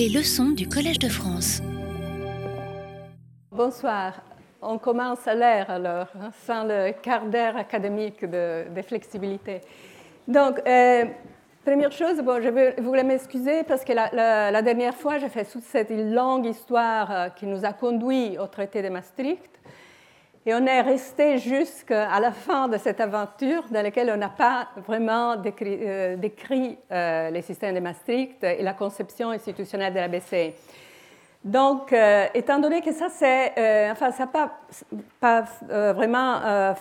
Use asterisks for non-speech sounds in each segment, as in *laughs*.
Les leçons du Collège de France. Bonsoir. On commence à l'air alors, hein, sans le quart d'heure académique de, flexibilité. Donc, euh, première chose, bon, je voulais m'excuser parce que la, dernière fois, j'ai fait toute cette longue histoire euh, qui nous a conduit au traité de Maastricht. Et on est resté jusqu'à la fin de cette aventure dans laquelle on n'a pas vraiment décrit, euh, euh, les systèmes de Maastricht et la conception institutionnelle de la BCE. Donc, euh, étant donné que ça, c'est, enfin, ça pas, pas vraiment,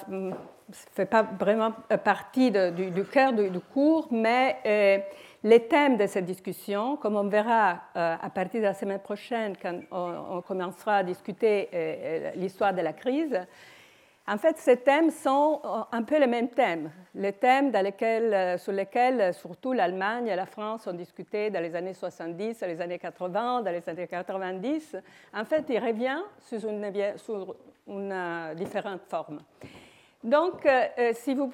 fait pas vraiment partie du, cœur du cours, mais les thèmes de cette discussion, comme on verra à partir de la semaine prochaine, quand on, commencera à discuter l'histoire de la crise, en fait, ces thèmes sont un peu les mêmes thèmes, les thèmes sur lesquels surtout l'Allemagne et la France ont discuté dans les années 70, dans les années 80, dans les années 90. En fait, il revient sous une, sous une différente forme. Donc, euh, euh, si vous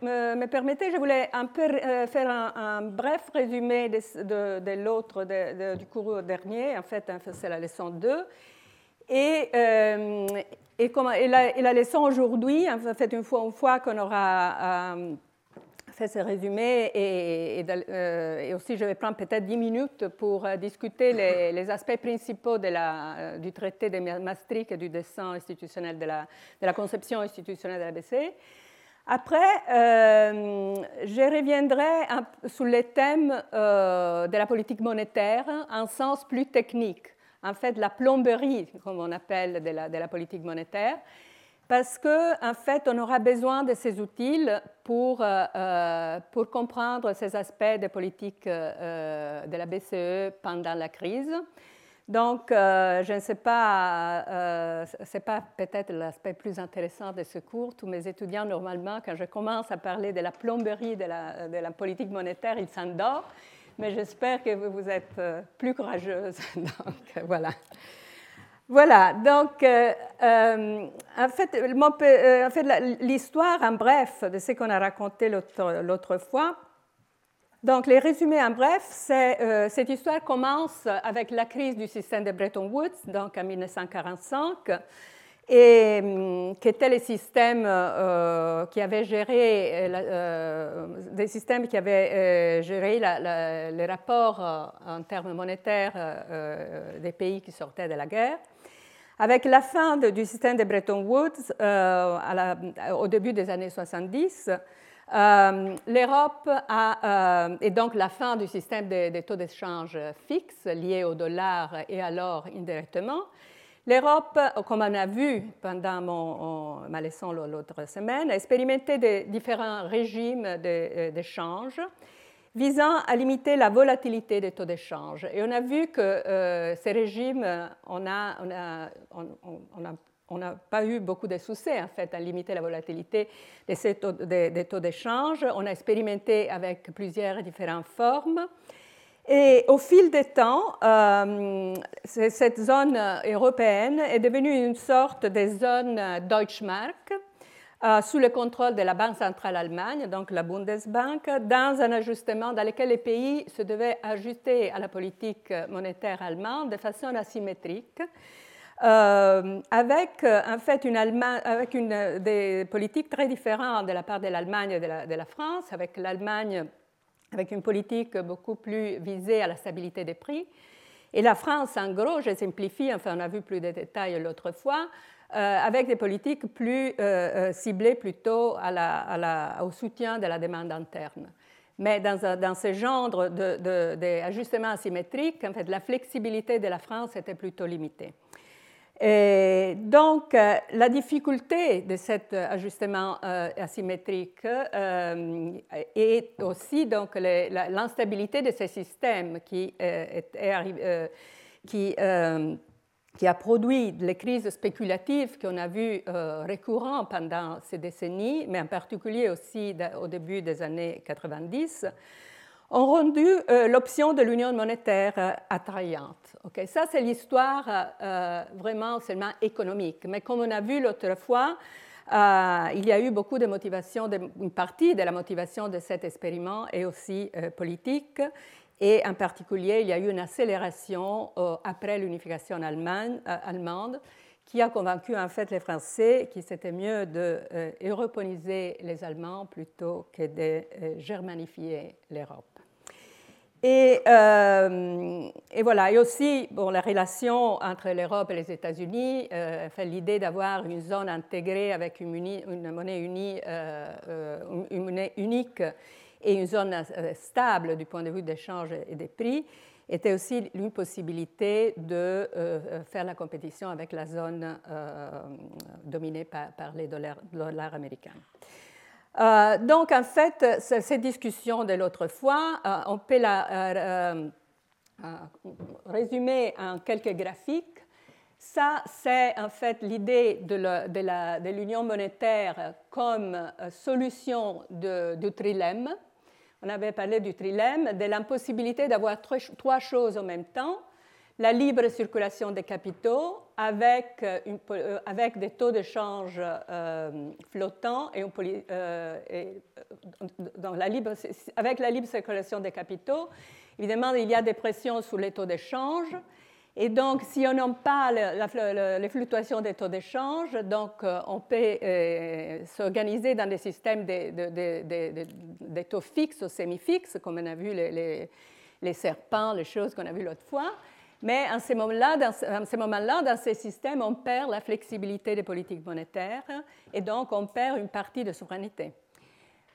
me, permettez, je voulais un peu euh, faire un, bref résumé de, l'autre, du cours dernier. En fait, hein, c'est la leçon 2. Et, et, la, leçon aujourd'hui, en fait, une fois, une fois qu'on aura fait ce résumé et, euh, et, aussi je vais prendre peut-être 10 minutes pour euh, discuter *laughs* les, aspects principaux de la, euh, du traité de Maastricht et du dessin institutionnel de la, de la conception institutionnelle de la BCE. Après, je reviendrai sur les thèmes de la politique monétaire en sens plus technique, en fait la plomberie, comme on appelle, de la, de la politique monétaire parce qu'en en fait, on aura besoin de ces outils pour, euh, euh, pour comprendre ces aspects de politique euh, de la BCE pendant la crise. Donc, je ne sais pas, ce n'est pas peut-être l'aspect plus intéressant de ce cours. Tous mes étudiants, normalement, quand je commence à parler de la plomberie de la, politique monétaire, ils s'endorment. Mais j'espère que vous êtes plus courageuse. *laughs* Donc, voilà. Voilà, donc euh, euh, en fait, euh, l'histoire en bref de ce qu'on a raconté l'autre fois. Donc les résumés en bref, c'est, cette histoire commence avec la crise du système de Bretton Woods, donc en 1945, et qui était le système qui avait géré, systèmes qui avaient géré les rapports en termes monétaires des pays qui sortaient de la guerre. Avec la fin du système de Bretton Woods euh, au début des années 70, euh, l'Europe a, euh, et donc la fin du système des, taux d'échange fixes liés au dollar et alors indirectement, l'Europe, comme on a vu pendant mon, ma leçon l'autre semaine, a expérimenté des différents régimes d'échange visant à limiter la volatilité des taux d'échange. Et on a vu que euh, ces régimes, on n'a a, pas eu beaucoup de succès en fait à limiter la volatilité des taux, des, taux d'échange. On a expérimenté avec plusieurs différentes formes. Et au fil des temps, euh, cette zone européenne est devenue une sorte de zone Deutschmark, euh, sous le contrôle de la Banque centrale allemande, donc la Bundesbank, dans un ajustement dans lequel les pays se devaient ajuster à la politique monétaire allemande de façon asymétrique. Euh, avec en fait une des politiques très différentes de la part de l'Allemagne et de la, de la, France, avec l'Allemagne avec une politique beaucoup plus visée à la stabilité des prix, et la France, en gros, je simplifie, enfin on a vu plus de détails l'autre fois, euh, avec des politiques plus euh, euh, ciblées plutôt au soutien de la demande interne. Mais dans, ce genre d'ajustement de, asymétrique, en fait, la flexibilité de la France était plutôt limitée. Donc, la difficulté de cet ajustement asymétrique est aussi l'instabilité de ces systèmes qui, est, qui qui a produit les crises spéculatives qu'on a vues euh, récurrentes pendant ces décennies, mais en particulier aussi au début des années 90, ont rendu euh, l'option de l'union monétaire euh, attrayante. Ça, c'est l'histoire vraiment seulement économique. Mais comme on a vu l'autre fois, il y a eu beaucoup de motivation, une partie de la motivation de cet expériment est aussi politique Et en particulier, il y a eu une accélération après l'unification allemande qui a convaincu en fait les Français qu'il c'était mieux de européaniser les Allemands plutôt que de germanifier l'Europe. Euh, et, voilà, et aussi bon, la relation entre l'Europe et les États-Unis, euh, l'idée d'avoir une zone intégrée avec euh, une monnaie unique et une zone stable du point de vue des d'échange et des prix, était aussi une possibilité de faire la compétition avec la zone dominée par, les dollars, américains. Euh, donc, en fait, ces discussions de l'autre fois, euh, on peut la euh, résumer en quelques graphiques. Ça, c'est en fait l'idée de l'union monétaire comme solution du trilemme. On avait parlé du trilemme, de l'impossibilité d'avoir trois choses en même temps la libre circulation des capitaux avec, euh, euh, des taux de change euh, flottants et, avec la libre circulation des capitaux, évidemment, il y a des pressions sur les taux d'échange. Et donc, si on n'a pas les fluctuations des taux d'échange, donc on peut s'organiser dans des systèmes de, taux fixes ou semi-fixes, comme on a vu les, serpents, les choses qu'on a vues l'autre fois. Mais en ce moment-là, dans ces systèmes, on perd la flexibilité des politiques monétaires et donc on perd une partie de souveraineté.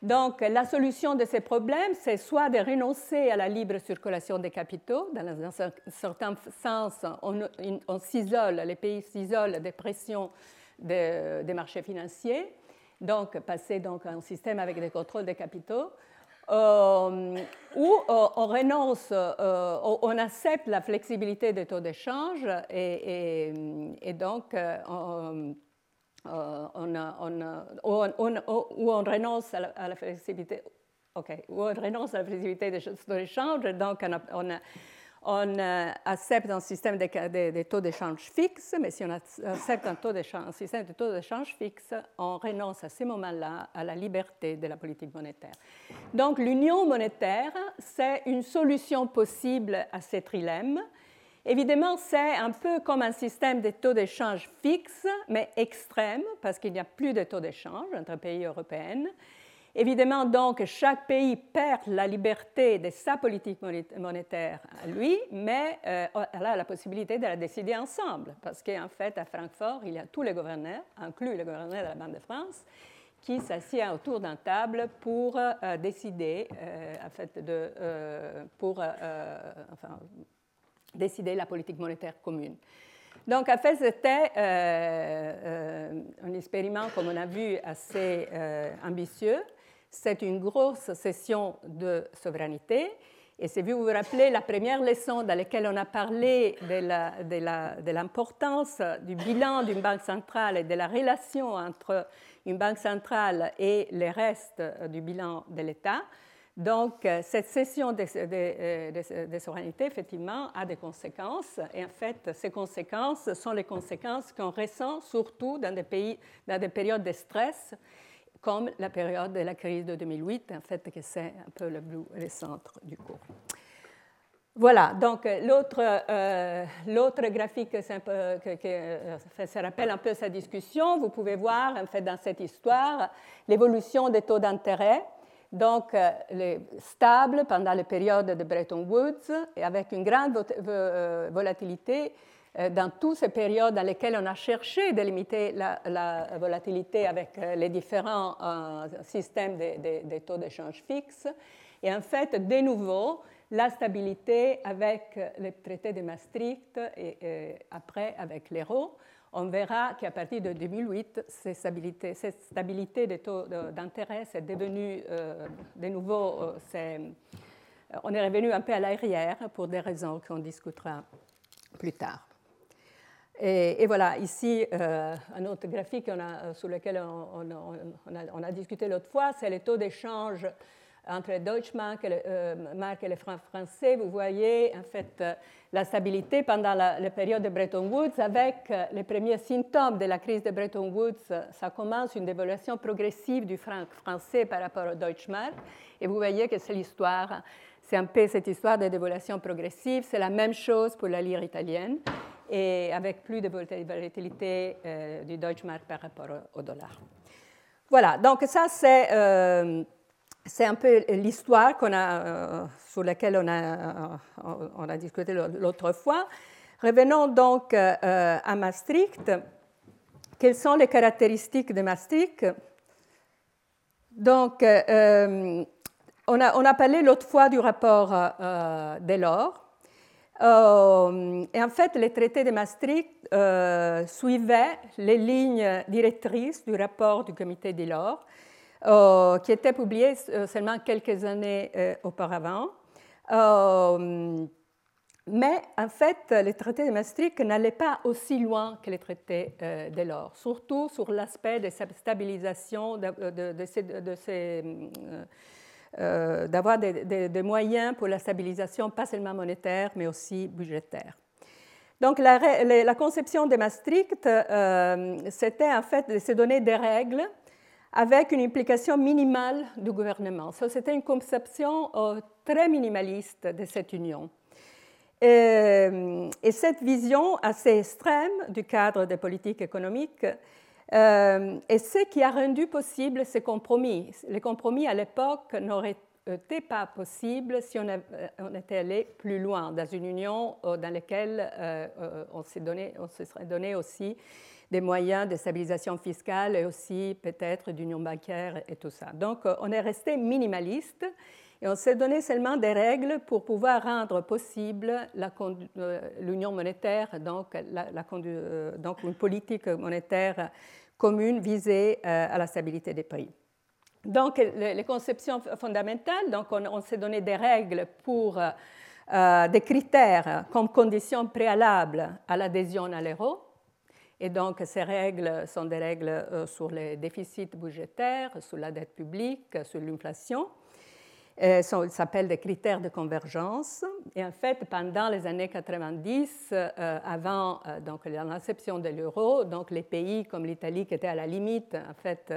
Donc, la solution de ces problèmes, c'est soit de renoncer à la libre circulation des capitaux, dans un certain sens, on, s'isole, les pays s'isolent des pressions des marchés financiers, donc passer donc à un système avec des contrôles des capitaux, euh, où euh, on renonce, euh, on accepte la flexibilité des taux d'échange et, donc on, où on renonce à la, flexibilité. OK, où on renonce à la flexibilité des taux d'échange, donc on, on euh, accepte un système de, taux d'échange fixe, mais si on accepte un, taux un système de taux d'échange fixe, on renonce à ce moment-là à la liberté de la politique monétaire. Donc l'union monétaire, c'est une solution possible à ce trilemme. Évidemment, c'est un peu comme un système de taux d'échange fixe, mais extrême, parce qu'il n'y a plus de taux d'échange entre pays européens. Évidemment, donc, chaque pays perd la liberté de sa politique monétaire à lui, mais euh, elle a la possibilité de la décider ensemble, parce qu'en fait, à Francfort, il y a tous les gouverneurs, inclus le gouverneur de la Banque de France, qui s'assied autour d'une table pour euh, décider, euh, en fait, de, pour décider la politique monétaire commune. Donc, en fait, c'était un expériment, comme on a vu, assez ambitieux c'est une grosse session de souveraineté. Et si vous vous rappelez la première leçon dans laquelle on a parlé de l'importance du bilan d'une banque centrale et de la relation entre une banque centrale et le reste du bilan de l'État, donc, cette session de, souveraineté, effectivement, a des conséquences. Et en fait, ces conséquences sont les conséquences qu'on ressent surtout dans des, pays, dans des périodes de stress comme la période de la crise de 2008, en fait, que c'est un peu le, le centre du cours. Voilà, donc l'autre, euh, graphique, un peu, euh, rappelle un peu sa discussion. Vous pouvez voir, en fait, dans cette histoire, l'évolution des taux d'intérêt. Donc, euh, les stables pendant la période de Bretton Woods et avec une grande volatilité euh, dans toutes ces périodes dans lesquelles on a cherché de limiter la, volatilité avec euh, les différents euh, systèmes de, taux d'échange fixes. Et en fait, de nouveau, la stabilité avec le traité de Maastricht et, après avec l'euro, on verra qu'à partir de 2008, cette stabilité, des taux d'intérêt est devenue de nouveau, on est revenu un peu à l'arrière pour des raisons qu'on discutera plus tard. Et, voilà, ici, euh, un autre graphique euh, sur lequel on, a, discuté l'autre fois, c'est les taux d'échange entre le Deutsche Mark et le, euh, et le franc français. Vous voyez, en fait, la stabilité pendant la, période de Bretton Woods avec les premiers symptômes de la crise de Bretton Woods. Ça commence une dévaluation progressive du franc français par rapport au Deutsche Mark. Et vous voyez que c'est l'histoire c'est un peu cette histoire de dévaluation progressive. C'est la même chose pour la lire italienne et avec plus de volatilité euh, du Deutschmark par rapport au, dollar. Voilà, donc ça c'est euh, c'est un peu l'histoire qu'on a, euh, sur laquelle on a, on a discuté l'autre fois. Revenons donc à Maastricht. Quelles sont les caractéristiques de Maastricht? Donc, on a, on a, parlé l'autre fois du rapport Delors. Euh, et en fait, les traités de Maastricht euh, suivaient les lignes directrices du rapport du comité Delors, euh, qui était publié seulement quelques années auparavant. mais en fait, les traités de Maastricht n'allaient pas aussi loin que les traités Delors, surtout sur l'aspect de stabilisation de, de, de euh, d'avoir des, moyens pour la stabilisation, pas seulement monétaire, mais aussi budgétaire. Donc la, conception de Maastricht, euh, c'était en fait de se donner des règles avec une implication minimale du gouvernement. c'était une conception euh, très minimaliste de cette union. Et, et, cette vision assez extrême du cadre des politiques économiques euh, et ce qui a rendu possible ces compromis. Les compromis à l'époque n'auraient été pas possibles si on, on, était allé plus loin dans une union euh, dans laquelle euh, on, se serait donné aussi des moyens de stabilisation fiscale et aussi peut-être d'union bancaire et tout ça. Donc on est resté minimaliste et on s'est donné seulement des règles pour pouvoir rendre possible l'union monétaire, donc, une politique monétaire commune visée euh, à la stabilité des prix. Donc, les conceptions fondamentales, donc on, s'est donné des règles pour euh, euh, des critères comme condition préalable à l'adhésion à l'euro. Et donc, ces règles sont des règles sur les déficits budgétaires, sur la dette publique, sur l'inflation. Euh, ça s'appelle des critères de convergence. Et en fait, pendant les années 90, euh, avant euh, donc, l'inception de l'euro, les pays comme l'Italie qui étaient à la limite, en fait,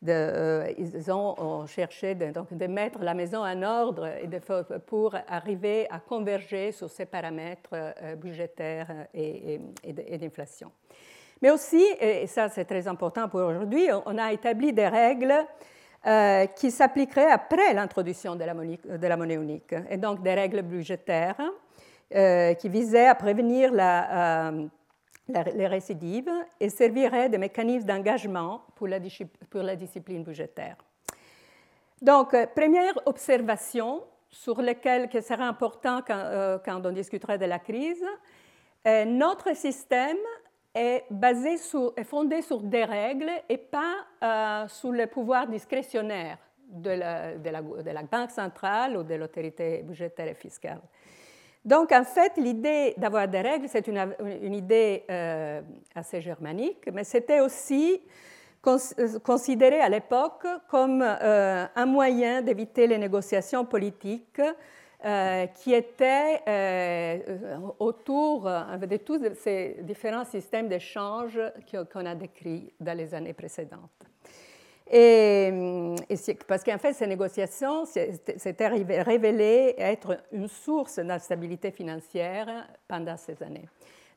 de, ils ont, cherché de, donc, de, mettre la maison en ordre et de, pour arriver à converger sur ces paramètres budgétaires et, d'inflation. Mais aussi, et ça c'est très important pour aujourd'hui, on a établi des règles euh, qui s'appliquerait après l'introduction de, la monnaie unique, et donc des règles budgétaires euh, qui visaient à prévenir la, euh, les récidives et serviraient de mécanismes d'engagement pour la, discipline budgétaire. Donc, première observation sur laquelle qui sera important quand, quand, on discutera de la crise, notre système est, fondé sur des règles et pas euh, sur le pouvoir discrétionnaire de la, Banque centrale ou de l'autorité budgétaire et fiscale. Donc, en fait, l'idée d'avoir des règles, c'est une, idée euh, assez germanique, mais c'était aussi considéré à l'époque comme euh, un moyen d'éviter les négociations politiques euh, qui était euh, autour euh, de tous ces différents systèmes d'échange qu'on a décrits dans les années précédentes. Et, parce qu'en fait, ces négociations s'étaient révélées être une source d'instabilité financière pendant ces années.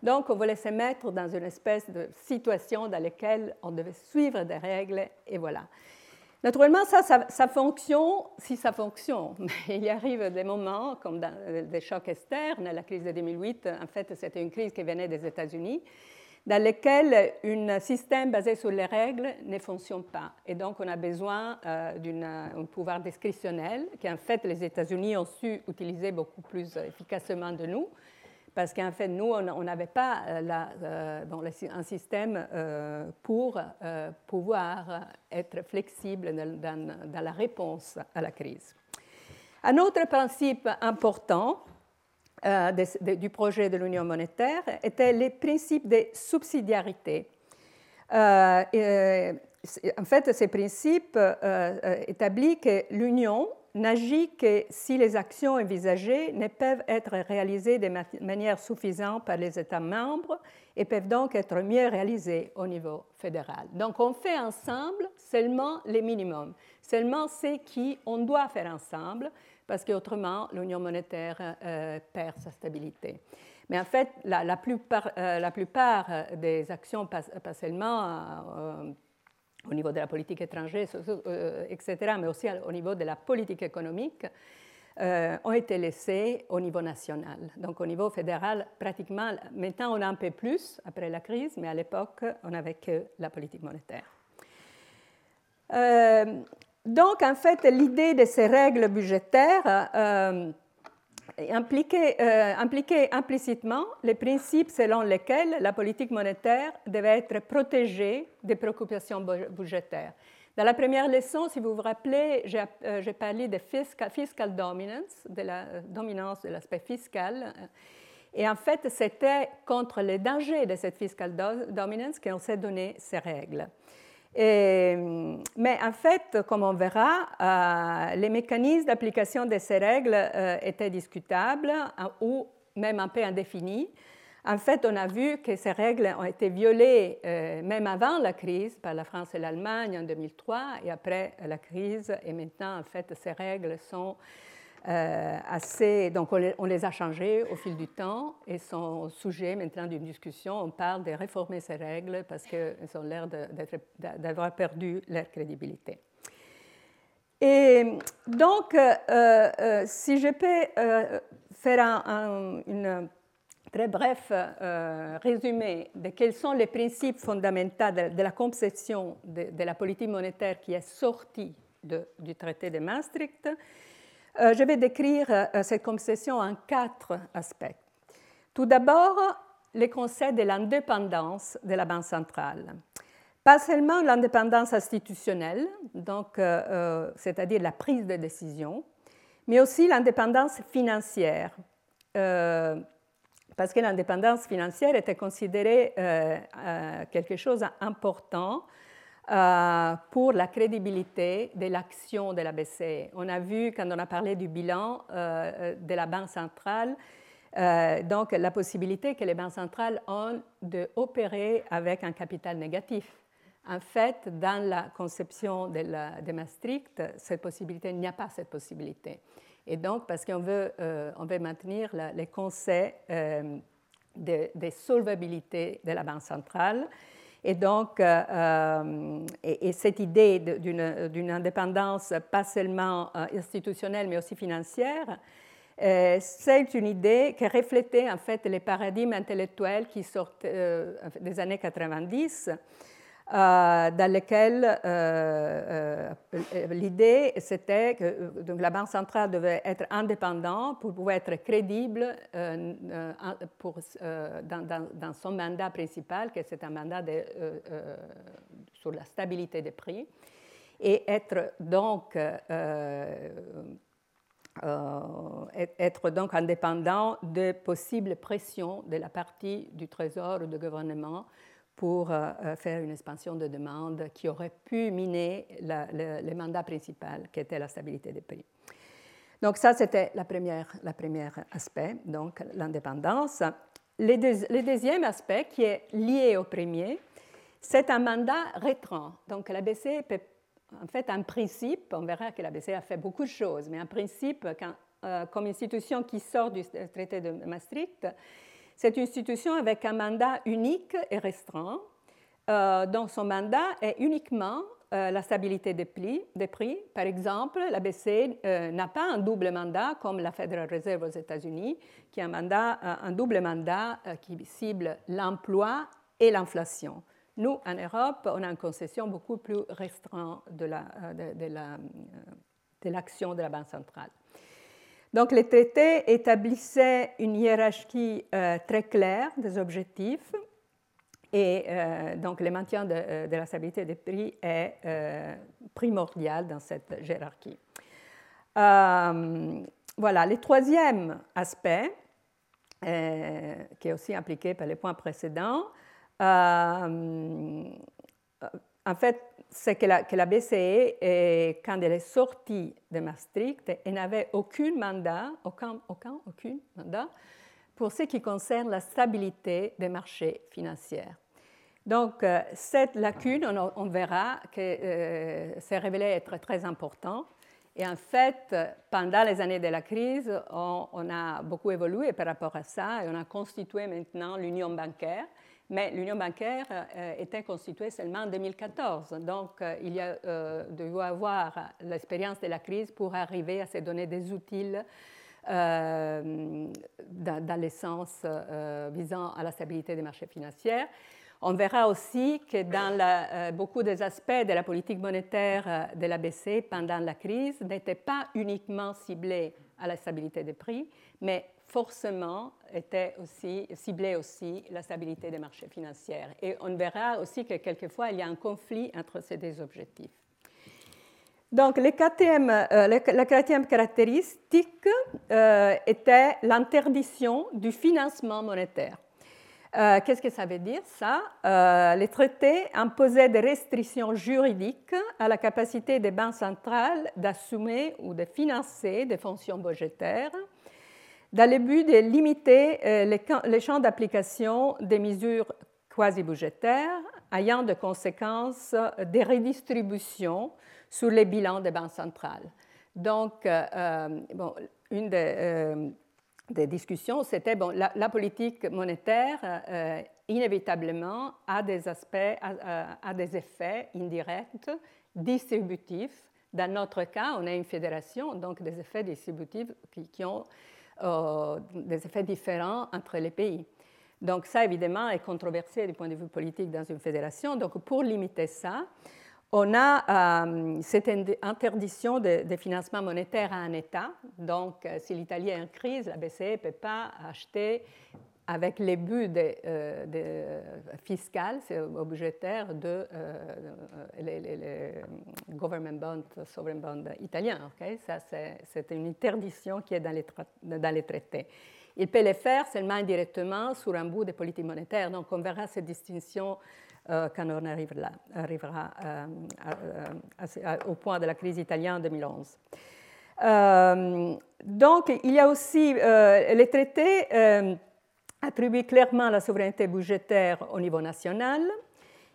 Donc, on voulait se mettre dans une espèce de situation dans laquelle on devait suivre des règles, et voilà. Naturellement, ça, ça, fonctionne si ça fonctionne. *laughs* Mais il arrive des moments, comme dans des chocs externes, la crise de 2008, en fait, c'était une crise qui venait des États-Unis, dans lesquels un système basé sur les règles ne fonctionne pas. Et donc, on a besoin euh, d'un pouvoir discrétionnel, qu'en fait, les États-Unis ont su utiliser beaucoup plus efficacement de nous parce qu'en fait, nous, on n'avait pas euh, euh, un système euh, pour pouvoir être flexible dans, la réponse à la crise. Un autre principe important du projet de l'Union monétaire était les principes de subsidiarité. en fait, ces principes établissent que l'Union n'agit que si les actions envisagées ne peuvent être réalisées de manière suffisante par les États membres et peuvent donc être mieux réalisées au niveau fédéral. Donc on fait ensemble seulement les minimums, seulement ce qu'on doit faire ensemble, parce qu'autrement, l'union monétaire perd sa stabilité. Mais en fait, la, plupart, plupart, des actions, pas, seulement au niveau de la politique étrangère, etc., mais aussi au niveau de la politique économique, euh, ont été laissés au niveau national. Donc au niveau fédéral, pratiquement, maintenant on a un peu plus après la crise, mais à l'époque, on n'avait que la politique monétaire. Euh, donc en fait, l'idée de ces règles budgétaires euh, impliquait, impliquait, implicitement les principes selon lesquels la politique monétaire devait être protégée des préoccupations budgétaires. Dans la première leçon, si vous vous rappelez, j'ai euh, parlé de fiscal, dominance, de la euh, dominance de l'aspect fiscal. Et en fait, c'était contre les dangers de cette fiscal dominance qu'on s'est donné ces règles. Mais en fait, comme on verra, euh, les mécanismes d'application de ces règles étaient discutables ou même un peu indéfinis. En fait, on a vu que ces règles ont été violées euh, même avant la crise par la France et l'Allemagne en 2003 et après la crise. Et maintenant, en fait, ces règles sont euh, assez. Donc, on les, a changées au fil du temps et sont sujets maintenant d'une discussion. On parle de réformer ces règles parce qu'elles ont l'air d'avoir perdu leur crédibilité. Et donc, euh, si je peux faire une très bref euh, résumé de quels sont les principes fondamentaux de, la conception de, la politique monétaire qui est sortie du traité de Maastricht, euh, je vais décrire euh, cette conception en quatre aspects. Tout d'abord, le concept de l'indépendance de la Banque centrale. Pas seulement l'indépendance institutionnelle, donc, c'est-à-dire la prise de décision, mais aussi l'indépendance financière parce que l'indépendance financière était considérée euh, euh, quelque chose d'important euh, pour la crédibilité de l'action de la BCE. On a vu, quand on a parlé du bilan de la Banque centrale, donc la possibilité que les banques centrales ont d'opérer avec un capital négatif. En fait, dans la conception de, la, de Maastricht, cette possibilité, il n'y a pas cette possibilité. Et donc, parce qu'on veut, euh, veut maintenir les conseils euh, de, solvabilité de la Banque centrale. Et donc, euh, et, cette idée d'une indépendance pas seulement institutionnelle, mais aussi financière, c'est une idée qui reflétait en fait les paradigmes intellectuels qui sortent des années 90 euh, dans lequel euh, euh, l'idée c'était que la Banque centrale devait être indépendante pour pouvoir être crédible dans, son mandat principal, que c'est un mandat sur la stabilité des prix, et être donc être donc indépendant de possibles pressions de la partie du Trésor ou du gouvernement pour euh, euh, faire une expansion de demande qui aurait pu miner le, mandat principal, qui était la stabilité des prix. Donc ça, c'était la première, la première aspect, donc l'indépendance. Le, le, deuxième aspect, qui est lié au premier, c'est un mandat rétrant. Donc la BCE peut, en fait, un principe, on verra que la BCE a fait beaucoup de choses, mais un principe, quand, euh, comme institution qui sort du traité de Maastricht, cette institution avec un mandat unique et restreint, euh, dont son mandat est uniquement euh, la stabilité des prix. Par exemple, la BCE euh, n'a pas un double mandat comme la Federal Reserve aux États-Unis, qui a un, mandat, double mandat qui cible l'emploi et l'inflation. Nous, en Europe, on a une concession beaucoup plus restreinte de l'action de la Banque centrale. Donc les traités établissaient une hiérarchie euh, très claire des objectifs et euh, donc le maintien euh, de, la stabilité des prix est primordial dans cette hiérarchie. voilà, le troisième aspect, qui est aussi impliqué par les points précédents, en fait, c'est que la, que la BCE, quand elle est sortie de Maastricht, elle n'avait aucun mandat, aucun, aucun, mandat pour ce qui concerne la stabilité des marchés financiers. Donc, euh, cette lacune, on, verra que euh, s'est révélée être très important Et en fait, pendant les années de la crise, on, a beaucoup évolué par rapport à ça et on a constitué maintenant l'union bancaire. Mais l'union bancaire euh, était constituée seulement en 2014. Donc, euh, il y a euh, dû avoir l'expérience de la crise pour arriver à se donner des outils dans, dans l'essence visant à la stabilité des marchés financiers. On verra aussi que dans beaucoup des aspects de la politique monétaire de la BCE pendant la crise n'étaient pas uniquement ciblés à la stabilité des prix, mais forcément était aussi ciblé aussi la stabilité des marchés financiers. Et on verra aussi que quelquefois il y a un conflit entre ces deux objectifs. Donc, euh, la quatrième caractéristique était l'interdiction du financement monétaire. Euh, qu'est-ce que ça veut dire ça? Euh, Les traités imposaient des restrictions juridiques à la capacité des banques centrales d'assumer ou de financer des fonctions budgétaires dans le but de limiter euh, les, champs d'application des mesures quasi-budgétaires ayant de conséquences des redistributions sur les bilans des banques centrales. Donc, bon, une des des discussions, c'était bon, la, politique monétaire euh, inévitablement a des aspects, a, des effets indirects, distributifs. Dans notre cas, on a une fédération, donc des effets distributifs qui, ont euh, des effets différents entre les pays. Donc ça, évidemment, est controversé du point de vue politique dans une fédération. Donc pour limiter ça, on a euh, cette interdiction de, financement monétaire à un État. Donc, euh, si l'Italie est en crise, la BCE ne peut pas acheter avec les buts de, euh, fiscal, budgétaire, de les, government bonds, sovereign bonds italiens. Ça, c'est une interdiction qui est dans les, dans les traités. Il peut le faire seulement indirectement sur un bout de politique monétaire. Donc, on verra cette distinction euh, quand on arrivera, arrivera euh, au point de la crise italienne en 2011. Euh, donc, il y a aussi les traités attribuent clairement la souveraineté budgétaire au niveau national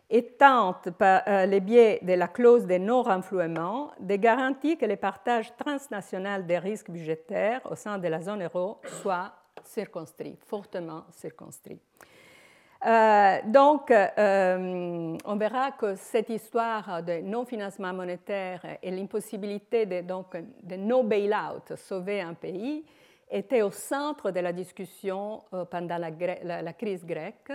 et tentent, par le biais de la clause de non-renflouement, de garantir que les partages transnationaux des risques budgétaires au sein de la zone euro soient circonscrits, fortement circonscrits. Euh, donc, euh, on verra que cette histoire de non-financement monétaire et l'impossibilité de, donc, de no bail-out, sauver un pays, était au centre de la discussion euh, pendant la, crise grecque,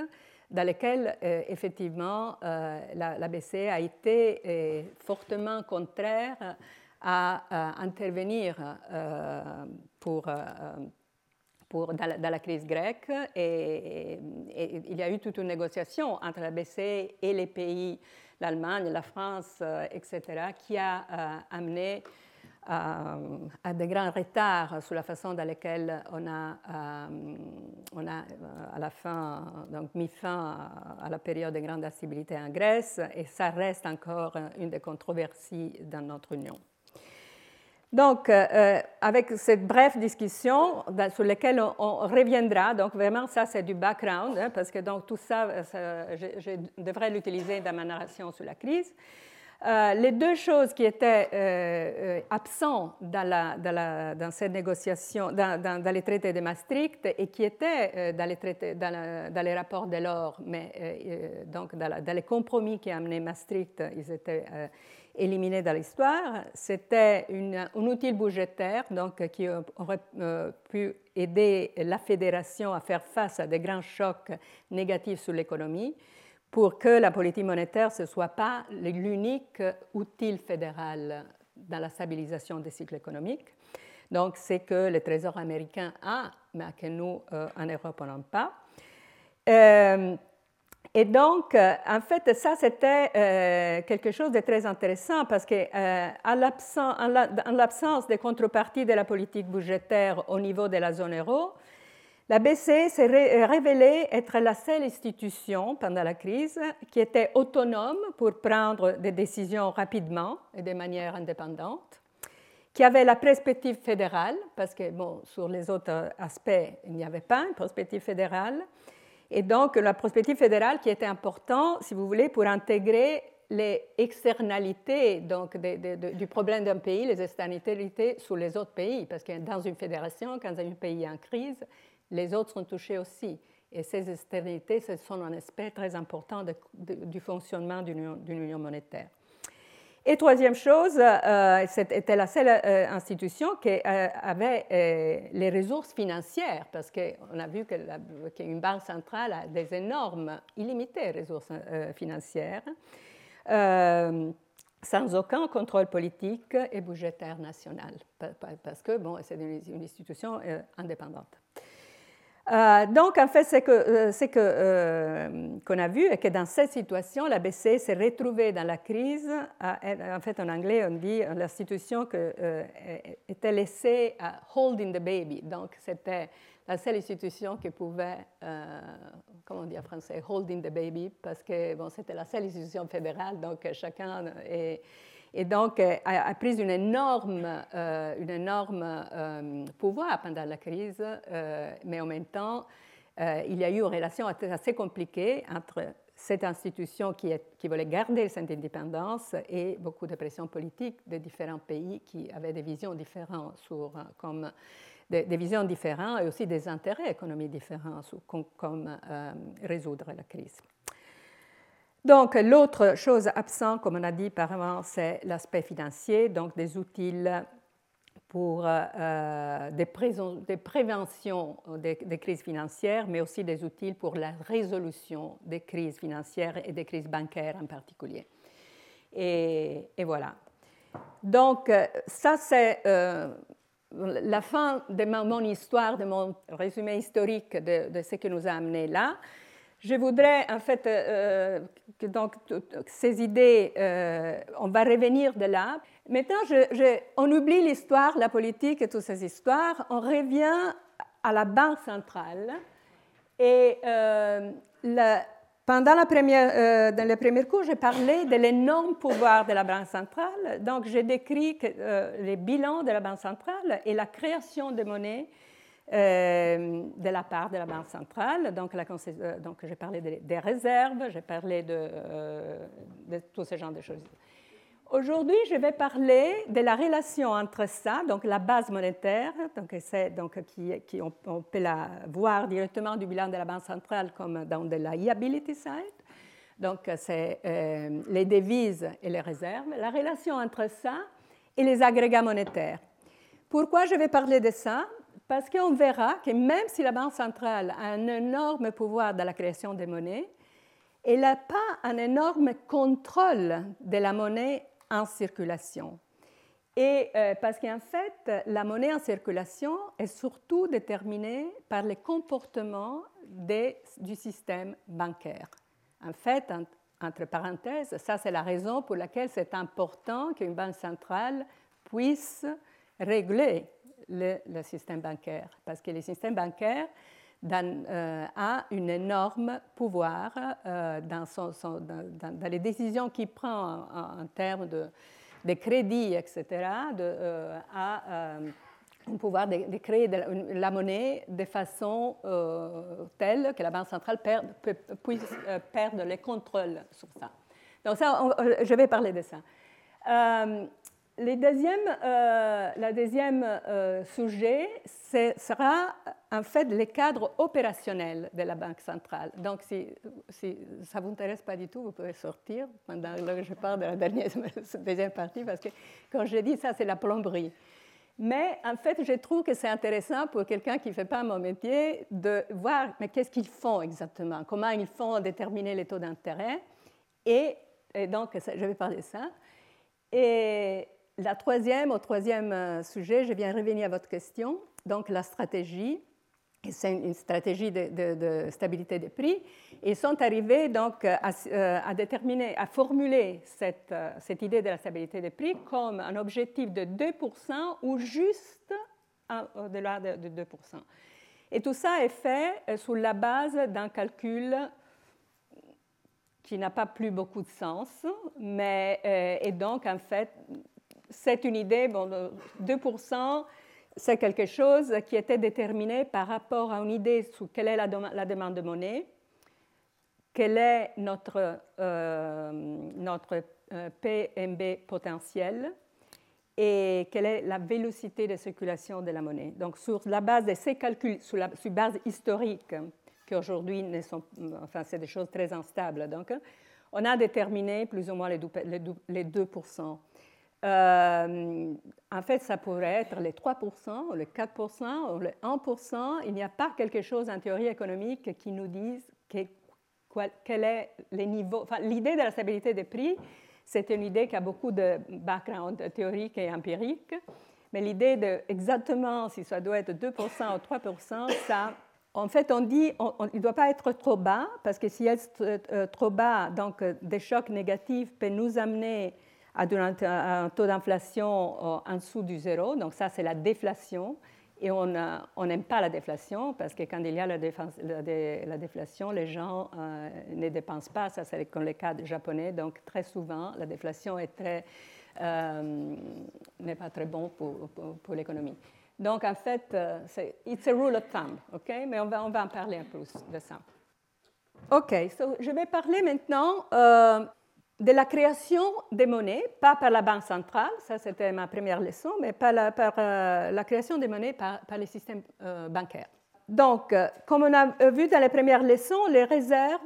dans laquelle, effectivement, la, BCE a été fortement contraire à, intervenir pour dans, la, crise grecque. Et, il y a eu toute une négociation entre la BCE et les pays, l'Allemagne, la France, euh, etc., qui a euh, amené euh, à de grands retards sur la façon dans laquelle on a, à mis fin à, la période de grande instabilité en Grèce, et ça reste encore une des controversies dans notre Union. Donc, euh, euh, avec cette brève discussion sur laquelle on, reviendra, donc vraiment ça c'est du background, hein, parce que donc tout ça, je, devrais l'utiliser dans ma narration sur la crise. Euh, les deux choses qui étaient absentes dans, la, dans, dans, les traités de Maastricht et qui étaient dans, les traités, dans, les rapports de l'or, mais donc dans, les compromis qui amenaient Maastricht, ils étaient éliminé dans l'histoire. C'était un outil budgétaire donc, qui aurait euh, pu aider la fédération à faire face à des grands chocs négatifs sur l'économie pour que la politique monétaire ne soit pas l'unique outil fédéral dans la stabilisation des cycles économiques. Donc, c'est que le Trésor américain a, mais que nous, euh, en Europe, on n'a pas. Euh, et donc, euh, en fait, ça, c'était euh, quelque chose de très intéressant parce que, euh, en l'absence de contrepartie de la politique budgétaire au niveau de la zone euro, la BCE s'est révélée être la seule institution pendant la crise qui était autonome pour prendre des décisions rapidement et de manière indépendante, qui avait la perspective fédérale, parce que bon, sur les autres aspects, il n'y avait pas une perspective fédérale, et donc la prospective fédérale qui était important, si vous voulez, pour intégrer les externalités donc, du problème d'un pays, les externalités sur les autres pays, parce que dans une fédération, quand un pays est en crise, les autres sont touchés aussi. Et ces externalités, ce sont un aspect très important du fonctionnement d'une union monétaire. Et troisième chose, euh, c'était la seule euh, institution qui euh, avait les ressources financières, parce qu'on a vu qu'une banque centrale a des énormes, illimitées ressources financières, sans aucun contrôle politique et budgétaire national, parce que bon, c'est une, institution indépendante. Euh, donc, en fait, ce qu'on euh, que, euh, qu'on a vu est que dans cette situation, la BCE s'est retrouvée dans la crise. en fait, en anglais, on dit l'institution que, était laissée à holding the baby. Donc, c'était la seule institution qui pouvait, comment on dit en français, holding the baby, parce que bon, c'était la seule institution fédérale, donc chacun est et donc euh, a, pris une énorme, euh, une énorme euh, pouvoir pendant la crise, mais en même temps, il y a eu une relation assez compliquée entre cette institution qui, voulait garder cette indépendance et beaucoup de pressions politiques de différents pays qui avaient des visions différentes comme des, visions différentes et aussi des intérêts économiques différents sur comme, résoudre la crise. Donc, l'autre chose absente, comme on a dit par avant, c'est l'aspect financier, donc des outils pour euh, des, des, préventions des, crises financières, mais aussi des outils pour la résolution des crises financières et des crises bancaires en particulier. Et, voilà. Donc, ça, c'est euh, la fin de mon, histoire, de mon résumé historique de, ce qui nous a amené là. Je voudrais, en fait, euh, donc, ces idées, euh, on va revenir de là. Maintenant, on oublie l'histoire, la politique et toutes ces histoires. On revient à la Banque centrale. Et euh, pendant la première, dans le premier cours, j'ai parlé de l'énorme pouvoir de la Banque centrale. Donc, j'ai décrit les bilans de la Banque centrale et la création de monnaie euh, de la part de la Banque centrale. Donc, euh, j'ai parlé des, réserves, j'ai parlé de, euh, de, tout ce genre de choses. Aujourd'hui, je vais parler de la relation entre ça, donc la base monétaire, donc, qui on, peut la voir directement du bilan de la Banque centrale comme dans de la liability side. Donc, c'est les devises et les réserves, la relation entre ça et les agrégats monétaires. Pourquoi je vais parler de ça? Parce qu'on verra que même si la Banque centrale a un énorme pouvoir dans la création des monnaies, elle n'a pas un énorme contrôle de la monnaie en circulation. Et euh, parce qu'en fait, la monnaie en circulation est surtout déterminée par les comportements du système bancaire. En fait, entre parenthèses, ça c'est la raison pour laquelle c'est important qu'une banque centrale puisse régler le, système bancaire, parce que le système bancaire euh, a un énorme pouvoir euh, dans, les décisions qu'il prend en, termes de, de, crédit, etc., de, euh, a un pouvoir de, créer la monnaie de façon telle que la Banque centrale puisse perdre le contrôle sur ça. Donc ça, je vais parler de ça. Le deuxième, euh, deuxième euh, sujet sera en fait le cadre opérationnel de la Banque centrale. Donc, si, ça ne vous intéresse pas du tout, vous pouvez sortir pendant que je parle de la dernière, *laughs* deuxième partie, parce que quand je dis ça, c'est la plomberie. Mais en fait, je trouve que c'est intéressant pour quelqu'un qui ne fait pas mon métier de voir qu'est-ce qu'ils font exactement, comment ils font déterminer les taux d'intérêt? Et, et, donc, je vais parler de ça. Et la troisième, au troisième euh, sujet, je viens revenir à votre question, donc la stratégie. C'est une stratégie de, stabilité des prix. Ils sont arrivés donc à, euh, déterminer, à formuler cette, euh, idée de la stabilité des prix comme un objectif de 2% ou juste au-delà de, 2%. Et tout ça est fait sous la base d'un calcul qui n'a pas plus beaucoup de sens, mais et donc en fait c'est une idée, bon, 2%, c'est quelque chose qui était déterminé par rapport à une idée sur quelle est la, demande de monnaie, quel est notre, notre PMB potentiel et quelle est la vélocité de circulation de la monnaie. Donc, sur la base de ces calculs, sur la sur base historique, qui aujourd'hui sont, enfin, c'est des choses très instables. Donc, on a déterminé plus ou moins les 2%. Les 2%. Euh, en fait, ça pourrait être les 3%, ou les 4%, ou les 1%. Il n'y a pas quelque chose en théorie économique qui nous dise que, quel est les niveaux. Enfin, l'idée de la stabilité des prix, c'est une idée qui a beaucoup de background théorique et empirique. Mais l'idée de exactement si ça doit être 2% ou 3%, ça, en fait, on dit qu'il ne doit pas être trop bas, parce que si est euh, trop bas, donc euh, des chocs négatifs peuvent nous amener à un taux d'inflation euh, en dessous du zéro. Donc ça, c'est la déflation. Et on n'aime pas la déflation parce que quand il y a la, la, déflation, les gens ne dépensent pas. Ça, c'est comme le cas des Japonais. Donc très souvent, la déflation très, n'est pas très bon pour, l'économie. Donc, en fait, euh, c'est it's a rule of thumb, OK? Mais on va, en parler un peu de ça. OK, je vais parler maintenant euh, de la création des monnaies, pas par la Banque centrale, ça c'était ma première leçon, mais par la, par, euh, la création des monnaies par, par les systèmes bancaires. Donc, comme on a vu dans les premières leçons, les réserves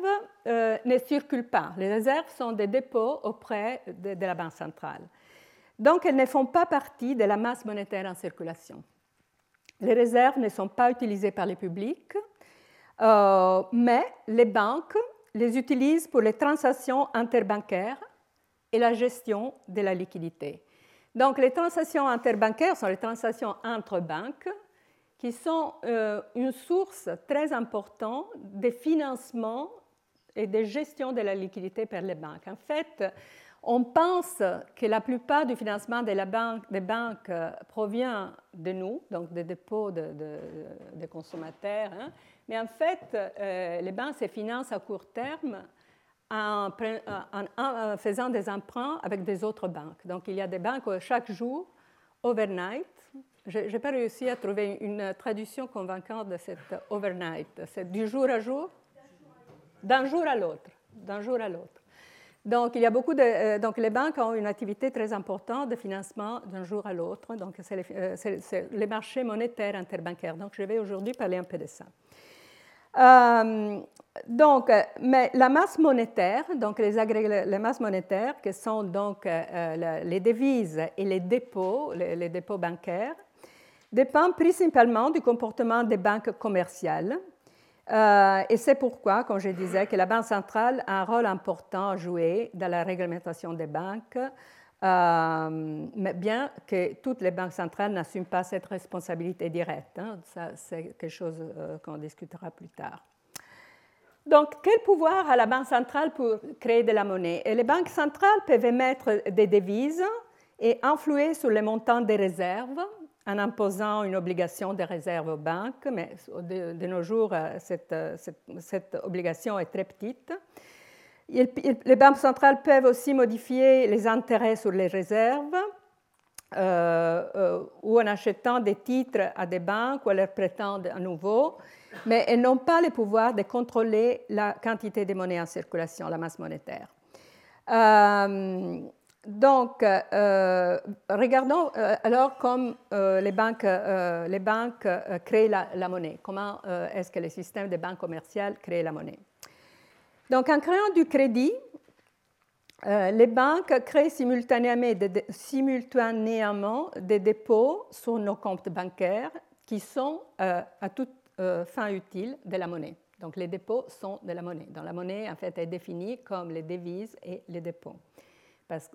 ne circulent pas. Les réserves sont des dépôts auprès de, de la Banque centrale. Donc, elles ne font pas partie de la masse monétaire en circulation. Les réserves ne sont pas utilisées par le public, euh, mais les banques les utilisent pour les transactions interbancaires et la gestion de la liquidité. Donc les transactions interbancaires sont les transactions entre banques qui sont euh, une source très importante de financement et de gestion de la liquidité par les banques. En fait, on pense que la plupart du financement de des banques euh, provient de nous, donc des dépôts de, consommateurs, hein. mais en fait, euh, les banques se financent à court terme en, faisant des emprunts avec des autres banques. Donc il y a des banques chaque jour, overnight. Je n'ai pas réussi à trouver une traduction convaincante de cette overnight. C'est du jour à jour, d'un jour à l'autre, d'un jour à l'autre. Euh, donc, les banques ont une activité très importante de financement d'un jour à l'autre. Donc, c'est les, euh, les, marchés monétaires interbancaires. Donc, je vais aujourd'hui parler un peu de ça. Euh, donc, mais la masse monétaire, donc les, les masses monétaires, qui sont donc les devises et les dépôts, les, dépôts bancaires, dépendent principalement du comportement des banques commerciales euh, et c'est pourquoi, comme je disais, que la Banque centrale a un rôle important à jouer dans la réglementation des banques, euh, bien que toutes les banques centrales n'assument pas cette responsabilité directe. Hein. ça, c'est quelque chose euh, qu'on discutera plus tard. Donc, quel pouvoir a la Banque centrale pour créer de la monnaie? Et Les banques centrales peuvent émettre des devises et influer sur les montants des réserves en imposant une obligation de réserve aux banques, mais de, nos jours, euh, euh, cette, obligation est très petite. les banques centrales peuvent aussi modifier les intérêts sur les réserves euh, ou en achetant des titres à des banques ou à leur prêtant à nouveau, mais elles n'ont pas le pouvoir de contrôler la quantité de monnaie en circulation, la masse monétaire. Donc, euh, regardons euh, alors comment euh, les banques, créent la, monnaie. Comment est-ce que le système des banques commerciales crée la monnaie? Donc, en créant du crédit, les banques créent simultanément des, dépôts sur nos comptes bancaires qui sont à toute fin utile de la monnaie. Donc, les dépôts sont de la monnaie. Donc, la monnaie, en fait, est définie comme les devises et les dépôts. Parce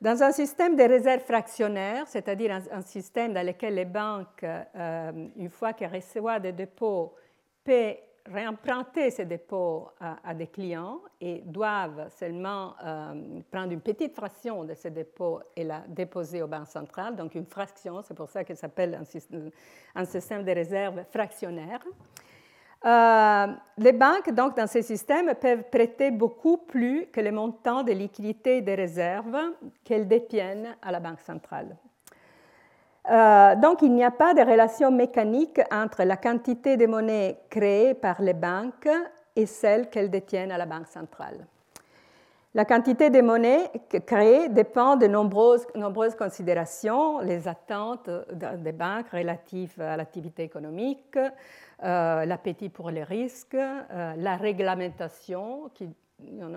dans un système de réserve fractionnaire, c'est-à-dire un, système dans lequel les banques, euh, une fois qu'elles reçoivent des dépôts, peuvent réemprunter ces dépôts à, des clients et doivent seulement euh, prendre une petite fraction de ces dépôts et la déposer aux banques centrales, donc une fraction, c'est pour ça qu'elle s'appelle un, système de réserve fractionnaire. Euh, les banques, donc, dans ces systèmes, peuvent prêter beaucoup plus que les montants de liquidités et de réserves qu'elles détiennent à la Banque centrale. Euh, donc, il n'y a pas de relation mécanique entre la quantité de monnaie créée par les banques et celles qu'elles détiennent à la Banque centrale. La quantité de monnaie créée dépend de nombreuses considérations, les attentes des banques relatives à l'activité économique, euh, l'appétit pour les risques, euh, la réglementation qui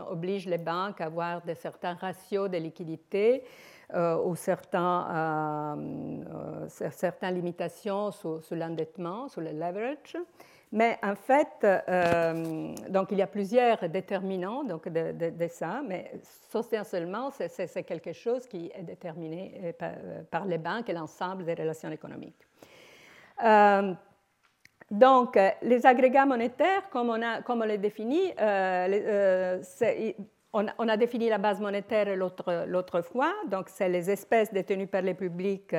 oblige les banques à avoir de certains ratios de liquidité euh, ou certains, certaines limitations sur, l'endettement, sur le leverage. Mais en fait, donc il y a plusieurs déterminants donc de, ça, mais seulement, c'est quelque chose qui est déterminé par, les banques et l'ensemble des relations économiques. Donc, les agrégats monétaires, comme on, les définit, on, on, a défini la base monétaire l'autre fois, donc c'est les espèces détenues par les publics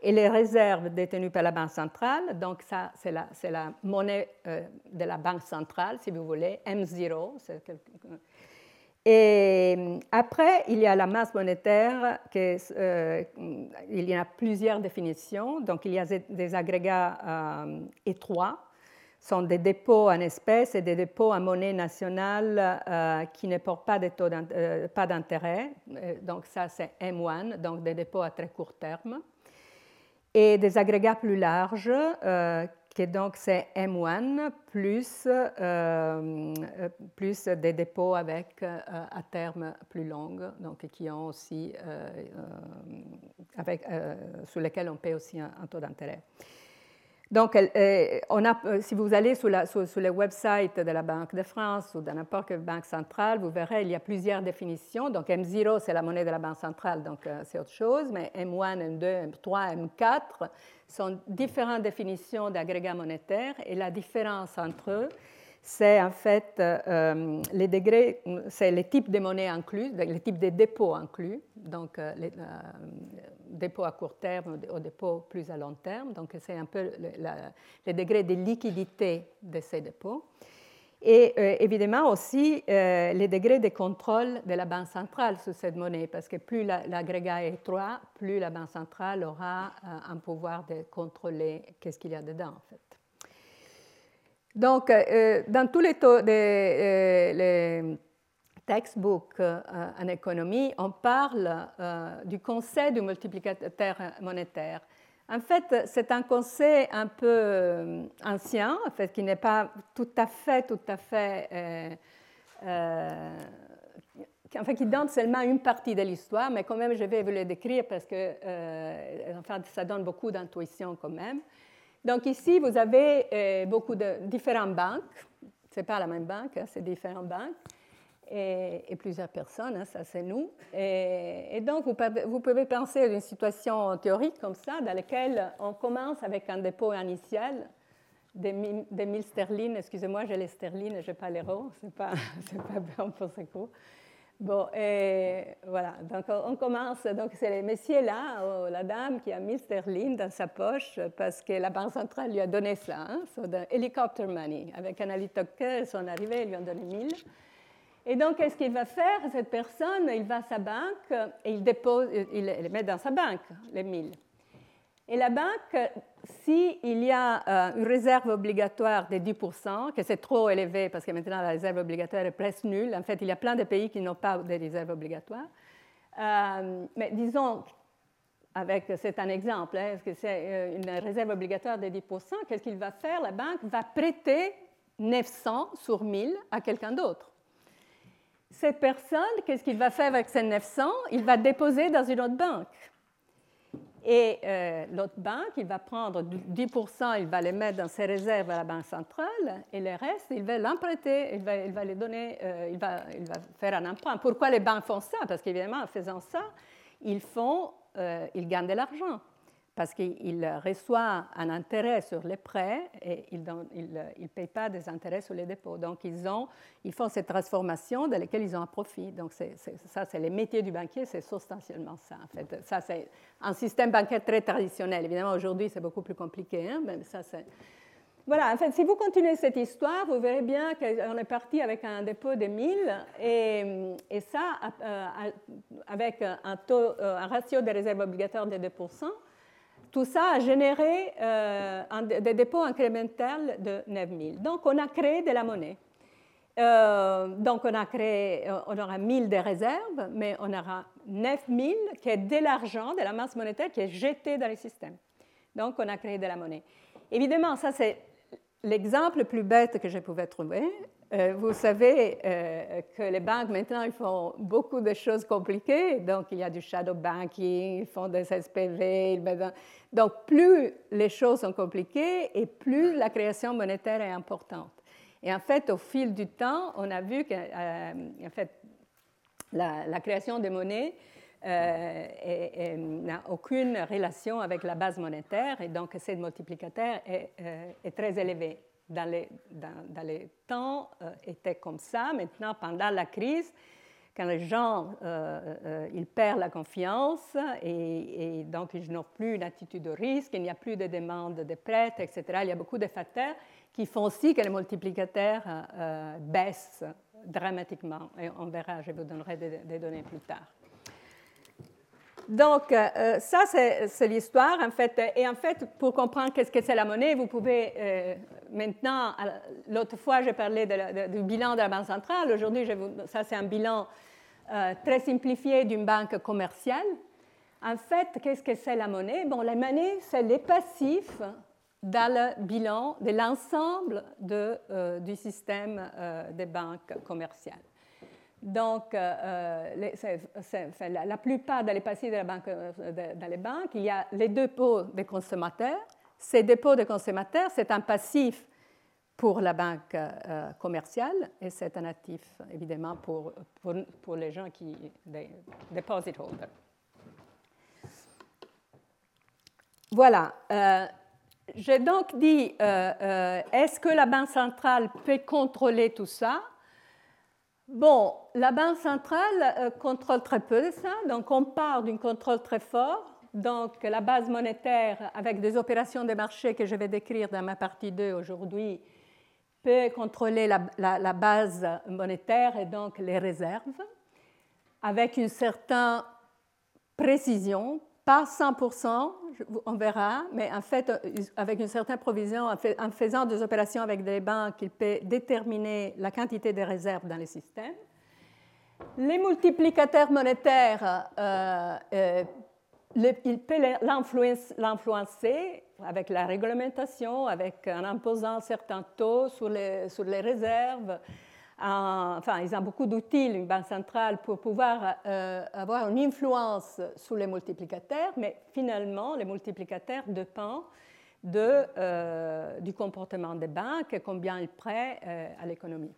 et les réserves détenues par la Banque centrale. Donc, ça, c'est la, monnaie euh, de la Banque centrale, si vous voulez, M0. Et euh, après, il y a la masse monétaire, euh, il y a plusieurs définitions. Donc, il y a des agrégats étroits, sont des dépôts en espèces et des dépôts en monnaie nationale qui ne portent pas, pas d'intérêt. donc, ça, c'est M1, donc des dépôts à très court terme et des agrégats plus larges, euh, qui donc c'est M1 plus, euh, plus des dépôts avec euh, à terme plus longs, donc qui ont aussi, sur lesquels on paie aussi un taux d'intérêt. Donc, euh, euh, si vous allez sur, le website de la Banque de France ou de n'importe quelle banque centrale, vous verrez il y a plusieurs définitions. Donc, M0, c'est la monnaie de la Banque centrale, donc euh, c'est autre chose. Mais M1, M2, M3, M4 sont différentes définitions d'agrégats monétaires. Et la différence entre eux, c'est en fait euh, les degrés, c'est les types de monnaies inclus, les types de dépôts inclus, donc euh, les euh, dépôts à court terme ou dépôts plus à long terme. Donc c'est un peu les degrés de liquidité de ces dépôts. Et évidemment aussi les degrés de contrôle de la Banque centrale sur cette monnaie, parce que plus l'agrégat est étroit, plus la Banque centrale aura un pouvoir de contrôler qu'est-ce qu'il y a dedans en fait. Donc, euh, dans tous les, euh, textbooks euh, en économie, on parle du conseil du multiplicateur monétaire. En fait, c'est un conseil un peu ancien, en fait, qui n'est pas tout à fait, tout à fait, enfin, qui donne seulement une partie de l'histoire, mais quand même, je vais vous le décrire parce que, enfin, ça donne beaucoup d'intuition quand même. Donc ici, vous avez euh, beaucoup de différentes banques. Ce n'est pas la même banque, hein, c'est différentes banques. Et, plusieurs personnes, hein, ça c'est nous. Et, donc, vous, pouvez penser à une situation théorique comme ça, dans laquelle on commence avec un dépôt initial des, 1000 sterling. Excusez-moi, j'ai les sterling, je n'ai pas l'euro, ce n'est pas, *laughs* pas bon pour ce coup. Bon, et voilà, donc on commence, donc c'est le monsieur là, ou la dame qui a mis sterling dans sa poche parce que la banque centrale lui a donné ça, hein, so helicopter money. Avec un hélicoptère, ils sont arrivés, ils lui ont donné 1000. Et donc, qu'est-ce qu'il va faire, cette personne? Il va à sa banque et il dépose, il les met dans sa banque, les 1000. Et la banque, s'il y a euh, une réserve obligatoire de 10%, que c'est trop élevé parce que maintenant la réserve obligatoire est presque nulle, en fait, il y a plein de pays qui n'ont pas de réserve obligatoire. Euh, mais disons, avec, c'est un exemple, hein, que c'est euh, une réserve obligatoire de 10%, qu'est-ce qu'il va faire? La banque va prêter 900 sur 1000 à quelqu'un d'autre. Cette personne, qu'est-ce qu'il va faire avec ces 900 Il va déposer dans une autre banque. Et euh, l'autre banque, il va prendre 10%, il va les mettre dans ses réserves à la banque centrale, et le reste, il va l'emprunter, il va, il va les donner, euh, il, va, il, va, faire un emprunt. Pourquoi les banques font ça? Parce qu'évidemment, en faisant ça, ils, font, euh, ils gagnent de l'argent parce qu'il reçoit un intérêt sur les prêts et il ne paye pas des intérêts sur les dépôts. Donc, ils, ont, ils font cette transformation dans laquelle ils ont un profit. Donc, ça, c'est les métiers du banquier, c'est substantiellement ça. En fait. Ça, c'est un système bancaire très traditionnel. Évidemment, aujourd'hui, c'est beaucoup plus compliqué. Hein, mais ça, c'est... Voilà, en fait, si vous continuez cette histoire, vous verrez bien qu'on est parti avec un dépôt de 1000 et, ça, euh, avec un, euh, un ratio de réserve obligatoire de 2%. Tout ça a généré euh, des dépôts incrémentels de 9000. Donc, on a créé de la monnaie. Euh, donc, on a créé, euh, on aura 1000 de réserves, mais on aura 9000 qui est de l'argent, de la masse monétaire qui est jetée dans le système. Donc, on a créé de la monnaie. Évidemment, ça, c'est l'exemple le plus bête que je pouvais trouver. Vous savez que les banques, maintenant, ils font beaucoup de choses compliquées. Donc, il y a du shadow banking, ils font des SPV. Donc, plus les choses sont compliquées et plus la création monétaire est importante. Et en fait, au fil du temps, on a vu que euh, fait, la, création des monnaies euh, n'a aucune relation avec la base monétaire et donc ce multiplicateur est, euh, très élevé. Dans les, dans, les temps, était comme ça. Maintenant, pendant la crise, quand les gens ils perdent la confiance et, donc ils n'ont plus une attitude de risque, il n'y a plus de demande de prêts, etc. Il y a beaucoup de facteurs qui font aussi que les multiplicateurs euh, euh, baissent dramatiquement. Et on verra, je vous donnerai des, données plus tard. Donc, euh, ça, c'est l'histoire, en fait. Et en fait, pour comprendre qu'est-ce que c'est la monnaie, vous pouvez maintenant, l'autre fois, j'ai parlé du bilan de la Banque centrale. Aujourd'hui, ça, c'est un bilan très simplifié d'une banque commerciale. En fait, qu'est-ce que c'est la monnaie? Bon, la monnaie, c'est les passifs dans le bilan de l'ensemble euh, du système euh, des banques commerciales. Donc, euh, la, plupart des passifs de dans les banques, il y a les dépôts des consommateurs. Ces dépôts de consommateurs, c'est un passif pour la banque commerciale et c'est un actif, évidemment, pour, les gens qui, des deposit holders. Voilà. J'ai donc dit, euh, euh, est-ce que la Banque centrale peut contrôler tout ça? Bon, la Banque centrale euh, contrôle très peu de ça, donc on part d'un contrôle très fort. Donc la base monétaire, avec des opérations de marché que je vais décrire dans ma partie 2 aujourd'hui, peut contrôler la, base monétaire et donc les réserves, avec une certaine précision, pas 100%, on verra, mais en fait, avec une certaine provision, en faisant des opérations avec des banques, il peut déterminer la quantité de réserves dans le système. Les multiplicateurs monétaires, euh, euh, il peut l'influencer avec la réglementation, en imposant certains taux sur les, réserves, enfin, ils ont beaucoup d'outils, une banque centrale, pour pouvoir euh, avoir une influence sur les multiplicateurs, mais finalement, les multiplicateurs dépendent de, euh, du comportement des banques et combien ils prêtent euh, à l'économie.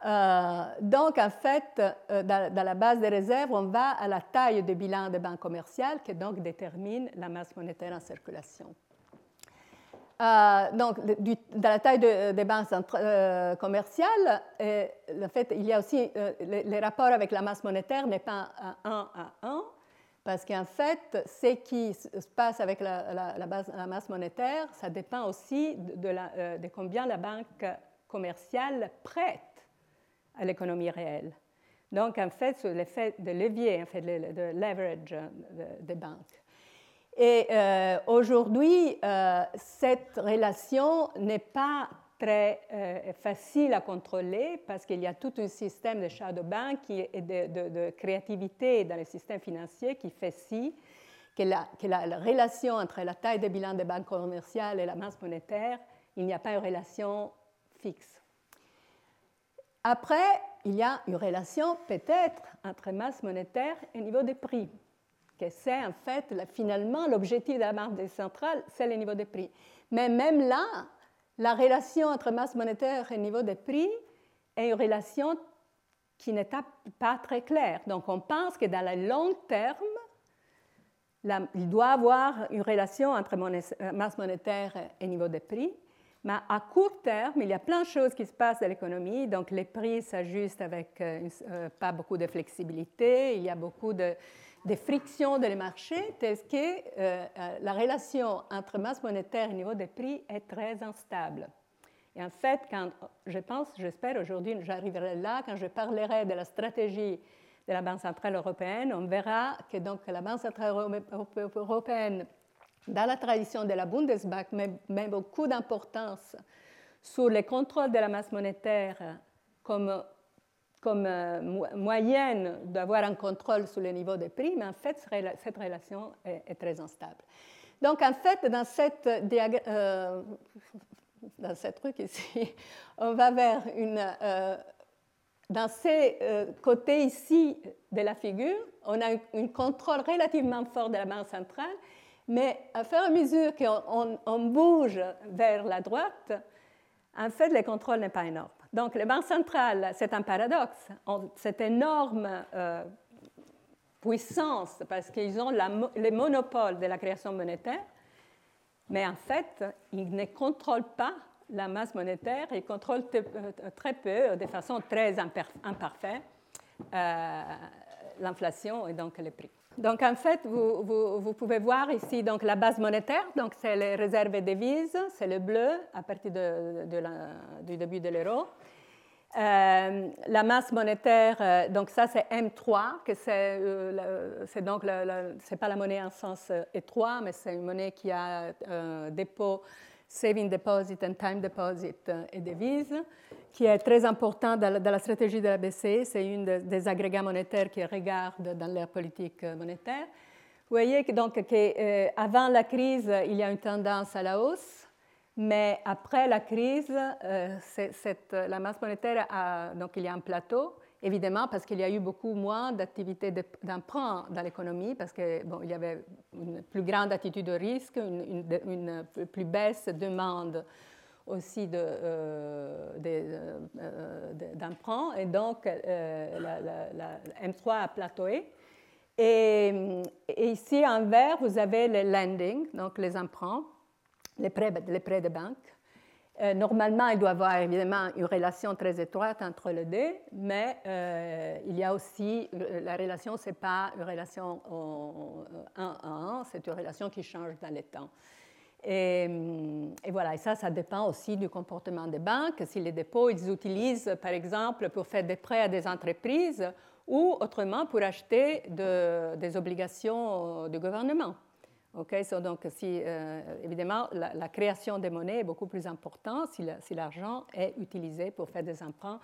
Donc, en fait, dans, dans, la base des réserves, on va à la taille du bilan des banques commerciales qui donc détermine la masse monétaire en circulation. Euh, donc, dans la taille des banques euh, commerciales, euh, en fait, il y a aussi les, rapports avec la masse monétaire n'est pas à 1 à 1, parce qu'en fait, ce qui se passe avec la, masse monétaire, ça dépend aussi de, combien la banque commerciale prête à l'économie réelle. Donc, en fait, c'est l'effet de levier, en fait, de leverage des banques. Et euh, aujourd'hui, euh, cette relation n'est pas très euh, facile à contrôler parce qu'il y a tout un système de shadow bank et de, créativité dans les systèmes financiers qui fait si que la, que la, relation entre la taille des bilans des banques commerciales et la masse monétaire, il n'y a pas une relation fixe. Après, il y a une relation peut-être entre masse monétaire et niveau des prix que c'est en fait finalement l'objectif de la banque centrale, c'est le niveau des prix. Mais même là, la relation entre masse monétaire et niveau des prix est une relation qui n'est pas très claire. Donc on pense que dans le long terme, il doit y avoir une relation entre euh, masse monétaire et niveau des prix. Mais à court terme, il y a plein de choses qui se passent dans l'économie. Donc les prix s'ajustent avec euh, euh, pas beaucoup de flexibilité. Il y a beaucoup de, frictions dans les marchés, telles que euh, la relation entre masse monétaire et niveau des prix est très instable. Et en fait, quand je pense, j'espère aujourd'hui, j'arriverai là, quand je parlerai de la stratégie de la Banque centrale européenne, on verra que donc la Banque centrale européenne, dans la tradition de la Bundesbank, met, met beaucoup d'importance sur le contrôle de la masse monétaire comme, comme moyenne d'avoir un contrôle sur le niveau des prix, mais en fait, cette relation est, très instable. Donc, en fait, dans cette, dans cette truc ici, *laughs* on va vers une dans ces euh, côtés ici de la figure, on a un contrôle relativement fort de la banque centrale, mais à et à mesure qu'on bouge vers la droite, en fait, le contrôle n'est pas énorme. Donc, les banques centrales, c'est un paradoxe, ont cette énorme euh, puissance parce qu'ils ont la, le monopole de la création monétaire, mais en fait, ils ne contrôlent pas la masse monétaire et contrôle euh, très peu, de façon très imparfaite, euh, l'inflation et donc les prix. Donc en fait, vous, pouvez voir ici donc, la base monétaire, donc c'est les réserves et devises, c'est le bleu à partir du début de l'euro. Euh, la masse monétaire, donc ça c'est M3, que c'est donc c'est pas la monnaie en sens étroit, mais c'est une monnaie qui a un dépôt saving deposit and time deposit euh, et devises, qui est très important dans la, stratégie de la BCE. C'est une des agrégats monétaires qui regarde dans leur politique euh, monétaire. Vous voyez que, donc qu'avant euh, la crise, il y a une tendance à la hausse, mais après la crise, la masse monétaire, donc il y a un plateau Évidemment, parce qu'il y a eu beaucoup moins d'activités d'emprunt dans l'économie, parce qu'il bon, y avait une plus grande attitude de risque, une, plus baisse demande aussi euh, euh, d'emprunt, et donc euh, la, M3 a plateaué. Et, et, ici, en vert, vous avez les lending, donc les emprunts, les prêts, les prêts de banque. Euh, normalement, il doit y avoir évidemment une relation très étroite entre les deux, mais euh, il y a aussi, euh, la relation, ce n'est pas une relation 1 à 1, c'est une relation qui change dans le temps. Et, et, voilà, et ça, ça dépend aussi du comportement des banques. Si les dépôts, ils utilisent, par exemple, pour faire des prêts à des entreprises ou autrement pour acheter de, des obligations du gouvernement. Donc, euh, évidemment, la, création des monnaies est beaucoup plus importante si l'argent est utilisé pour faire des emprunts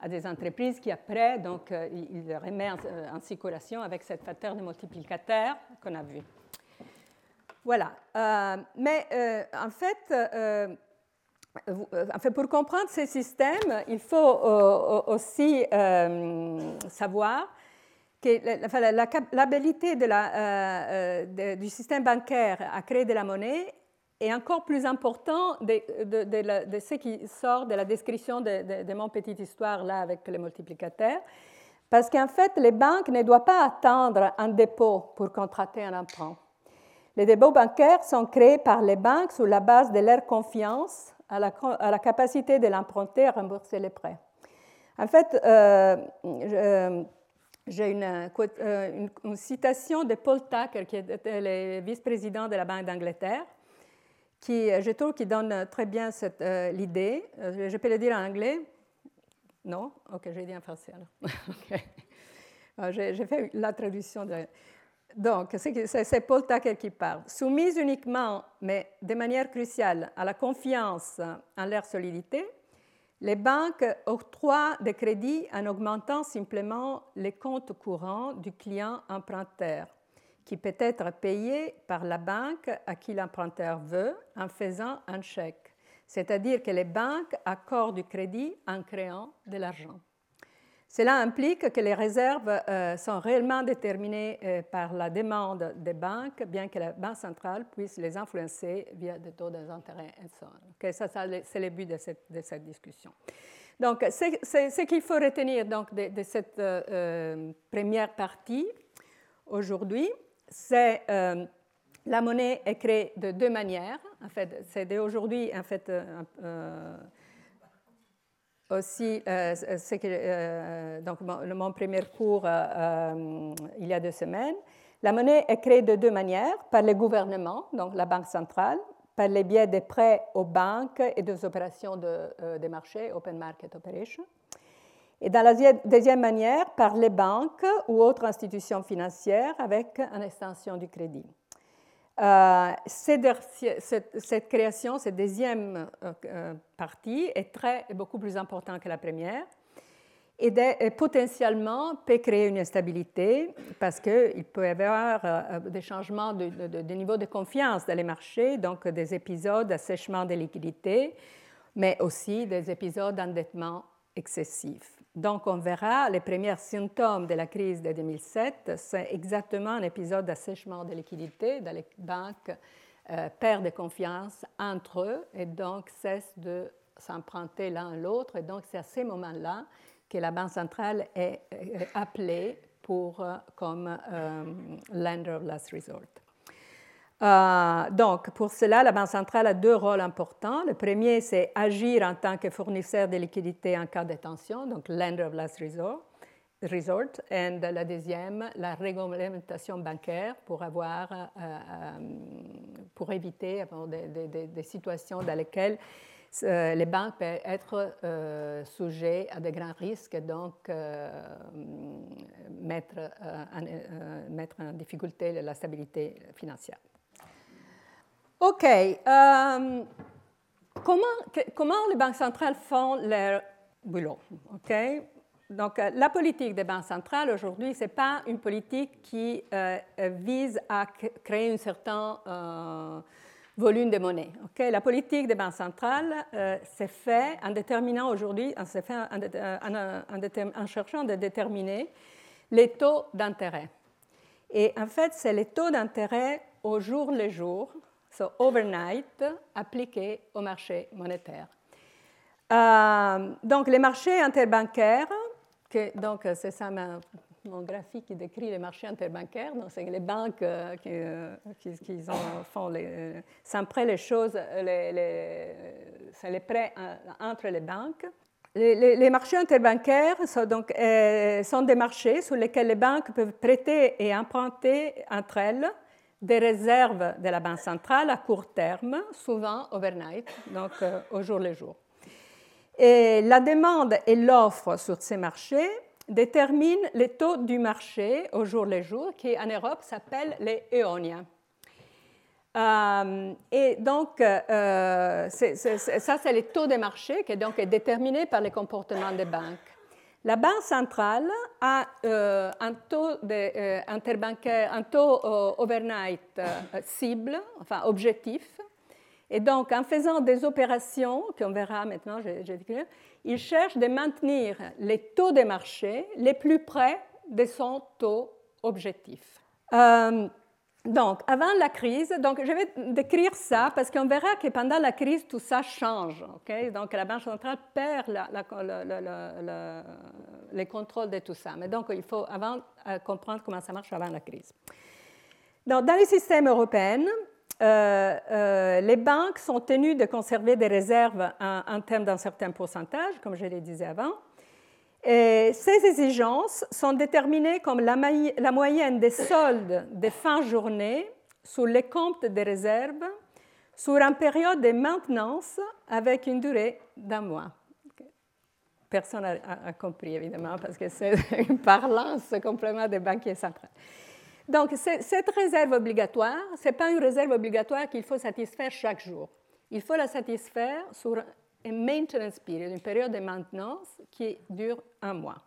à des entreprises qui, après, donc, euh, il, euh, en, circulation avec cette facteur de multiplicateur qu'on a vu. Voilà. mais en fait, en fait, pour comprendre ces systèmes, il faut aussi savoir que l'habilité euh, euh, du système bancaire à créer de la monnaie est encore plus important de, ce qui sort de la description de, mon petite histoire là avec les multiplicateurs, parce qu'en fait, les banques ne doivent pas attendre un dépôt pour contracter un emprunt. Les dépôts bancaires sont créés par les banques sur la base de leur confiance à la, la capacité de l'emprunter à rembourser les prêts. En fait, euh, j'ai une, euh, une, citation de Paul Tucker, qui était le vice-président de la Banque d'Angleterre, qui, je trouve, qui donne très bien euh, l'idée. Euh, je peux le dire en anglais? Non? Ok, je vais dire en français alors. *laughs* j'ai, fait la traduction. Donc, c'est, Paul Tucker qui parle. Soumise uniquement, mais de manière cruciale, à la confiance en leur solidité, les banques octroient des crédits en augmentant simplement les comptes courants du client emprunteur, qui peut être payé par la banque à qui l'emprunteur veut en faisant un chèque. C'est-à-dire que les banques accordent du crédit en créant de l'argent. Cela implique que les réserves euh, sont réellement déterminées euh, par la demande des banques, bien que la Banque centrale puisse les influencer via des taux d'intérêt okay, ça, c'est le but de cette, discussion. Donc, c'est ce qu'il faut retenir donc, de, cette euh, première partie aujourd'hui. C'est la monnaie est créée de deux manières. En fait, c'est d'aujourd'hui en fait aussi, euh, euh, donc mon, premier cours euh, il y a deux semaines, la monnaie est créée de deux manières, par le gouvernement, donc la Banque centrale, par les biais des prêts aux banques et des opérations de, des marchés, Open Market Operation. Et dans la deuxième manière, par les banques ou autres institutions financières avec une extension du crédit. Euh, cette, création, cette deuxième euh, euh, partie, est, beaucoup plus importante que la première. et, potentiellement peut créer une instabilité parce qu'il peut y avoir des changements de, de, niveau de confiance dans les marchés, donc des épisodes d'assèchement des liquidités, mais aussi des épisodes d'endettement excessif. Donc on verra les premiers symptômes de la crise de 2007, c'est exactement un épisode d'assèchement des liquidités dans les banques euh, perdent confiance entre eux et donc cessent de s'emprunter l'un l'autre. Et donc c'est à ces moments-là que la Banque centrale est appelée pour, euh, comme euh, lender of last resort. Euh, donc, pour cela, la Banque centrale a deux rôles importants. Le premier, c'est agir en tant que fournisseur de liquidités en cas de tension, donc lender of last resort. Et la deuxième, la réglementation bancaire pour, avoir, pour éviter des, situations dans lesquelles euh, les banques peuvent être euh, sujets à de grands risques et donc euh, mettre, en, difficulté la stabilité financière. OK. comment, comment les banques centrales font leur boulot? OK? Donc, la politique des banques centrales aujourd'hui, ce n'est pas une politique qui vise à créer une certaine volume de monnaie. La politique des banques centrales euh, s'est faite en déterminant aujourd'hui, en, en, cherchant de déterminer les taux d'intérêt. Et en fait, c'est les taux d'intérêt au jour le jour, so overnight, appliqués au marché monétaire. Euh, donc, les marchés interbancaires, donc c'est ça mon graphique qui décrit les marchés interbancaires. Donc, c'est les banques euh, qui, euh, font les, les choses, les, les, c'est les prêts entre les banques. Les, marchés interbancaires sont, donc, sont des marchés sur lesquels les banques peuvent prêter et emprunter entre elles des réserves de la Banque centrale à court terme, souvent overnight, donc au jour le jour. Et la demande et l'offre sur ces marchés détermine les taux du marché au jour le jour, qui en Europe s'appellent les éoniens. Euh, et donc, euh, ça, c'est les taux des marchés qui donc, est déterminé par les comportements des banques. La Banque centrale a euh, un taux interbancaire, un taux overnight cible, enfin objectif, et donc, en faisant des opérations, qu'on verra maintenant, il cherche de maintenir les taux des marchés les plus près de son taux objectif. Donc, avant la crise, donc je vais décrire ça parce qu'on verra que pendant la crise, tout ça change. donc, la Banque centrale perd la, les contrôles de tout ça. Mais donc, il faut avant euh, comprendre comment ça marche avant la crise. Donc, dans les systèmes européens, euh, euh, les banques sont tenues de conserver des réserves en, termes d'un certain pourcentage, comme je le disais avant. Ces exigences sont déterminées comme la, moyenne des soldes de fin journée sur les comptes des réserves sur une période de maintenance avec une durée d'un mois. Personne n'a compris, évidemment, parce que c'est *laughs* une parlance complètement des banquiers centraux. Donc, cette réserve obligatoire, ce n'est pas une réserve obligatoire qu'il faut satisfaire chaque jour. Il faut la satisfaire sur maintenance period, une période de maintenance qui dure un mois.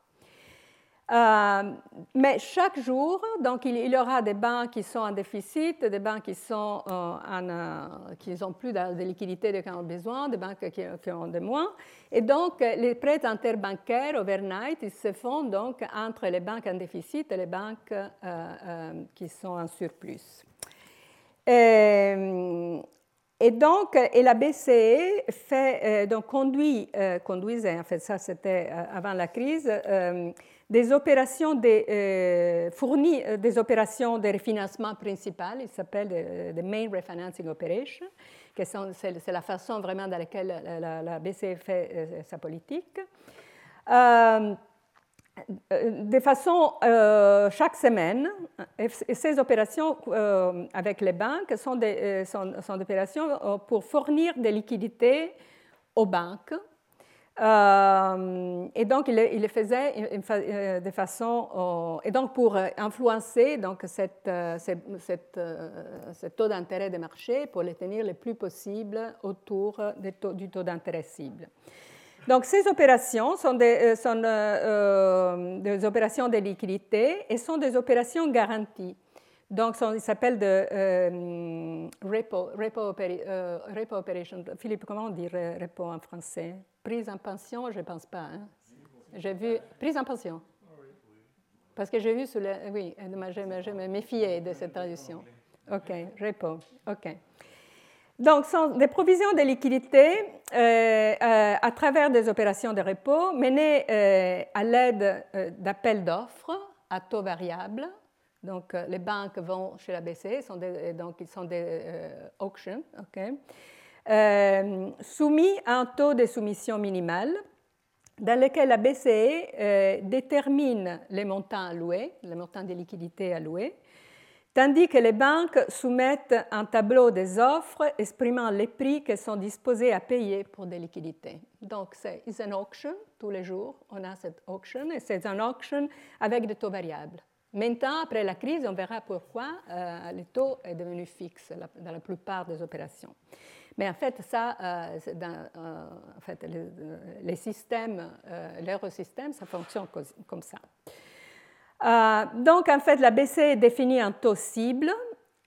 Euh, mais chaque jour, donc, il, y aura des banques qui sont en déficit, des banques qui, sont, euh, euh, qui ont plus de, liquidités qu'ils ont besoin, des banques qui, ont de moins. Et donc, les prêts interbancaires overnight, ils se font donc entre les banques en déficit et les banques qui sont en surplus. Et donc, et la BCE fait, donc conduit, conduisait, en fait, ça c'était avant la crise, des opérations euh, fournit euh, des opérations de refinancement principal, il s'appelle euh, the Main Refinancing Operation, c'est la façon vraiment dans laquelle la, BCE fait sa politique. De façon chaque semaine, ces opérations avec les banques sont des, sont, des opérations pour fournir des liquidités aux banques euh, et donc, il, il, le faisait euh, de façon. Euh, et donc, pour influencer donc, cette, cette, ce taux d'intérêt des marchés, pour les tenir le plus possible autour du taux d'intérêt cible. Donc ces opérations sont, des, sont des, opérations de liquidité et sont des opérations garanties. Donc, ça s'appelle de euh, repo, repo, euh, repo, operation. Philippe, comment on dit repo en français? Prise en pension, je ne pense pas. Hein? J'ai vu prise en pension. Parce que j'ai vu sur le. Oui, je me méfiais de cette traduction. OK, repo. OK. Donc, des provisions de liquidité euh, à travers des opérations de repos menées à l'aide d'appels d'offres à taux variable. Donc, euh, les banques vont chez la BCE, donc ils sont des euh, auctions, euh, soumis à un taux de soumission minimal dans lequel la BCE détermine les montants alloués, les montants de liquidités alloués, tandis que les banques soumettent un tableau des offres exprimant les prix qu'elles sont disposées à payer pour des liquidités. Donc, c'est une auction, tous les jours, on a cette auction, et c'est une auction avec des taux variables. Maintenant, après la crise, on verra pourquoi euh, le taux est devenu fixe dans la plupart des opérations. Mais en fait, ça, euh, euh, en fait, les systèmes, l'eurosystème, ça fonctionne comme ça. Donc, en fait, la BCE définit un taux cible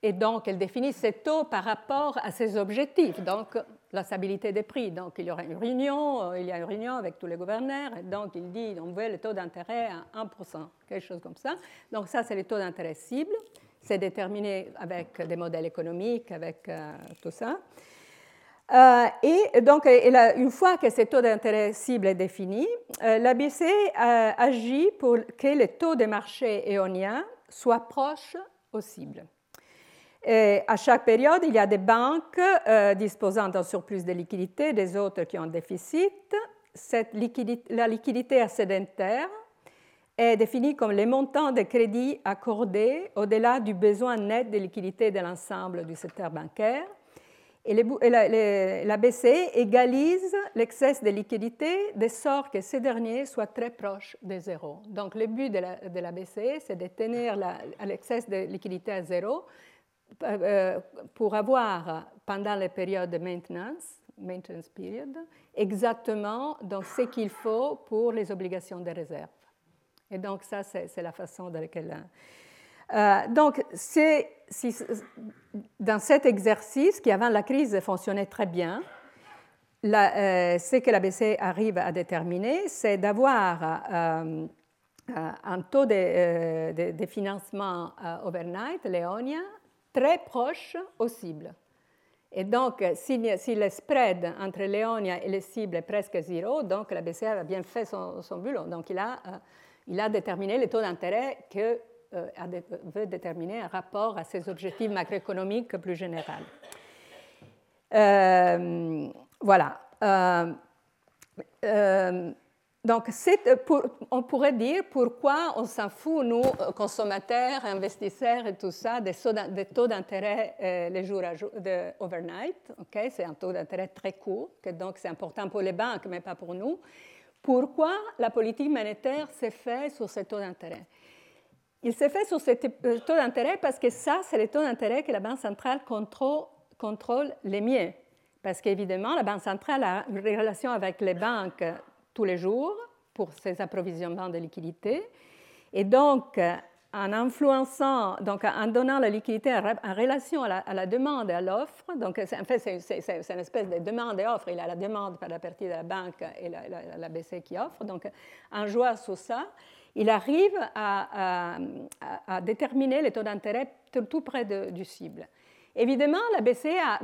et donc elle définit ces taux par rapport à ses objectifs. Donc, la stabilité des prix. Donc, il y aura une réunion, euh, il y a une réunion avec tous les gouverneurs, et donc il dit on veut le taux d'intérêt à 1%, quelque chose comme ça. Donc, ça, c'est le taux d'intérêt cible. C'est déterminé avec des modèles économiques, avec euh, tout ça. Euh, et donc, une fois que ce taux d'intérêt cible est défini, la BCE agit pour que le taux de marché éolien soit proche au cible. Et à chaque période, il y a des banques euh, disposant d'un surplus de liquidité, des autres qui ont un déficit. Liquidité, la liquidité excédentaire est définie comme les montants de crédits accordés au-delà du besoin net de liquidité de l'ensemble du secteur bancaire. Et, la, BCE égalise l'excès de liquidité de sorte que ces derniers soient très proches de zéro. Donc le but de la, BCE, c'est de tenir l'excès de liquidité à zéro euh, pour avoir, pendant les périodes de maintenance, maintenance period, exactement donc, ce qu'il faut pour les obligations de réserve. Et donc, ça, c'est la façon dans laquelle. Euh, donc, c'est dans cet exercice qui, avant la crise, fonctionnait très bien, euh, ce que la BCE arrive à déterminer, c'est d'avoir un taux de, financement overnight, Léonia, très proche aux cibles. Et donc, si, le spread entre Léonia et les cibles est presque zéro, donc la BCE a bien fait son, boulot. Donc, il a, euh, il a déterminé le taux d'intérêt que euh, veut déterminer en rapport à ses objectifs macroéconomiques plus généraux. Euh, voilà. Donc, euh, on pourrait dire pourquoi on s'en fout, nous, euh, consommateurs, investisseurs et tout ça, des, taux d'intérêt euh, les jours de overnight. c'est un taux d'intérêt très court, donc c'est important pour les banques, mais pas pour nous. Pourquoi la politique monétaire s'est faite sur ces taux d'intérêt? Il s'est fait sur ces taux d'intérêt parce que ça, c'est les taux d'intérêt que la Banque centrale contrôle, contrôle les mieux. Parce qu'évidemment, la Banque centrale a une relation avec les banques tous les jours pour ses approvisionnements de liquidités. Et donc, en influençant, donc en donnant la liquidité en relation à la, demande et à l'offre, donc en fait c'est une espèce de demande et offre, il y a la demande par la partie de la banque et la, la, qui offre, donc en jouant sur ça, il arrive à, déterminer les taux d'intérêt tout, près du cible. Évidemment, la BCE a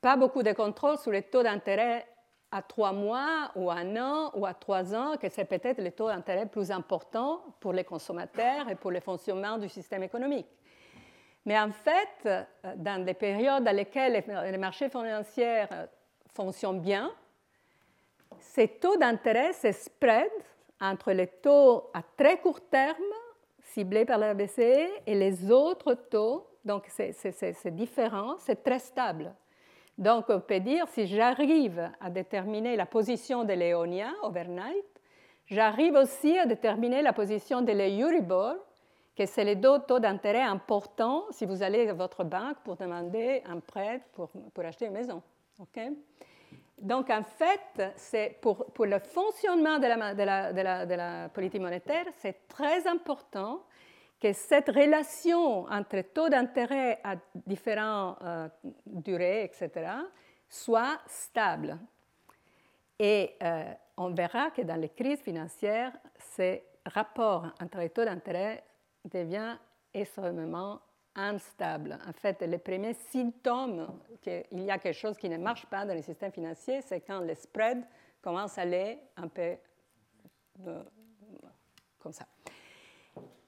pas beaucoup de contrôle sur les taux d'intérêt à trois mois ou à un an ou à trois ans, que c'est peut-être le taux d'intérêt plus important pour les consommateurs et pour le fonctionnement du système économique. Mais en fait, dans des périodes dans lesquelles les marchés financiers fonctionnent bien, ces taux d'intérêt, ces spreads entre les taux à très court terme ciblés par la BCE et les autres taux, donc c'est différent, c'est très stable. Donc, on peut dire, si j'arrive à déterminer la position de l'éonien overnight, j'arrive aussi à déterminer la position de l'Euribor, que c'est le taux d'intérêt important si vous allez à votre banque pour demander un prêt pour, acheter une maison. Donc, en fait, pour, le fonctionnement de la politique monétaire, c'est très important que cette relation entre taux d'intérêt à différentes euh, durées, etc., soit stable. Et euh, on verra que dans les crises financières, ce rapport entre les taux d'intérêt devient extrêmement instable. En fait, les premiers symptômes qu'il y a quelque chose qui ne marche pas dans le système financier, c'est quand les spreads commencent à aller un peu euh, comme ça.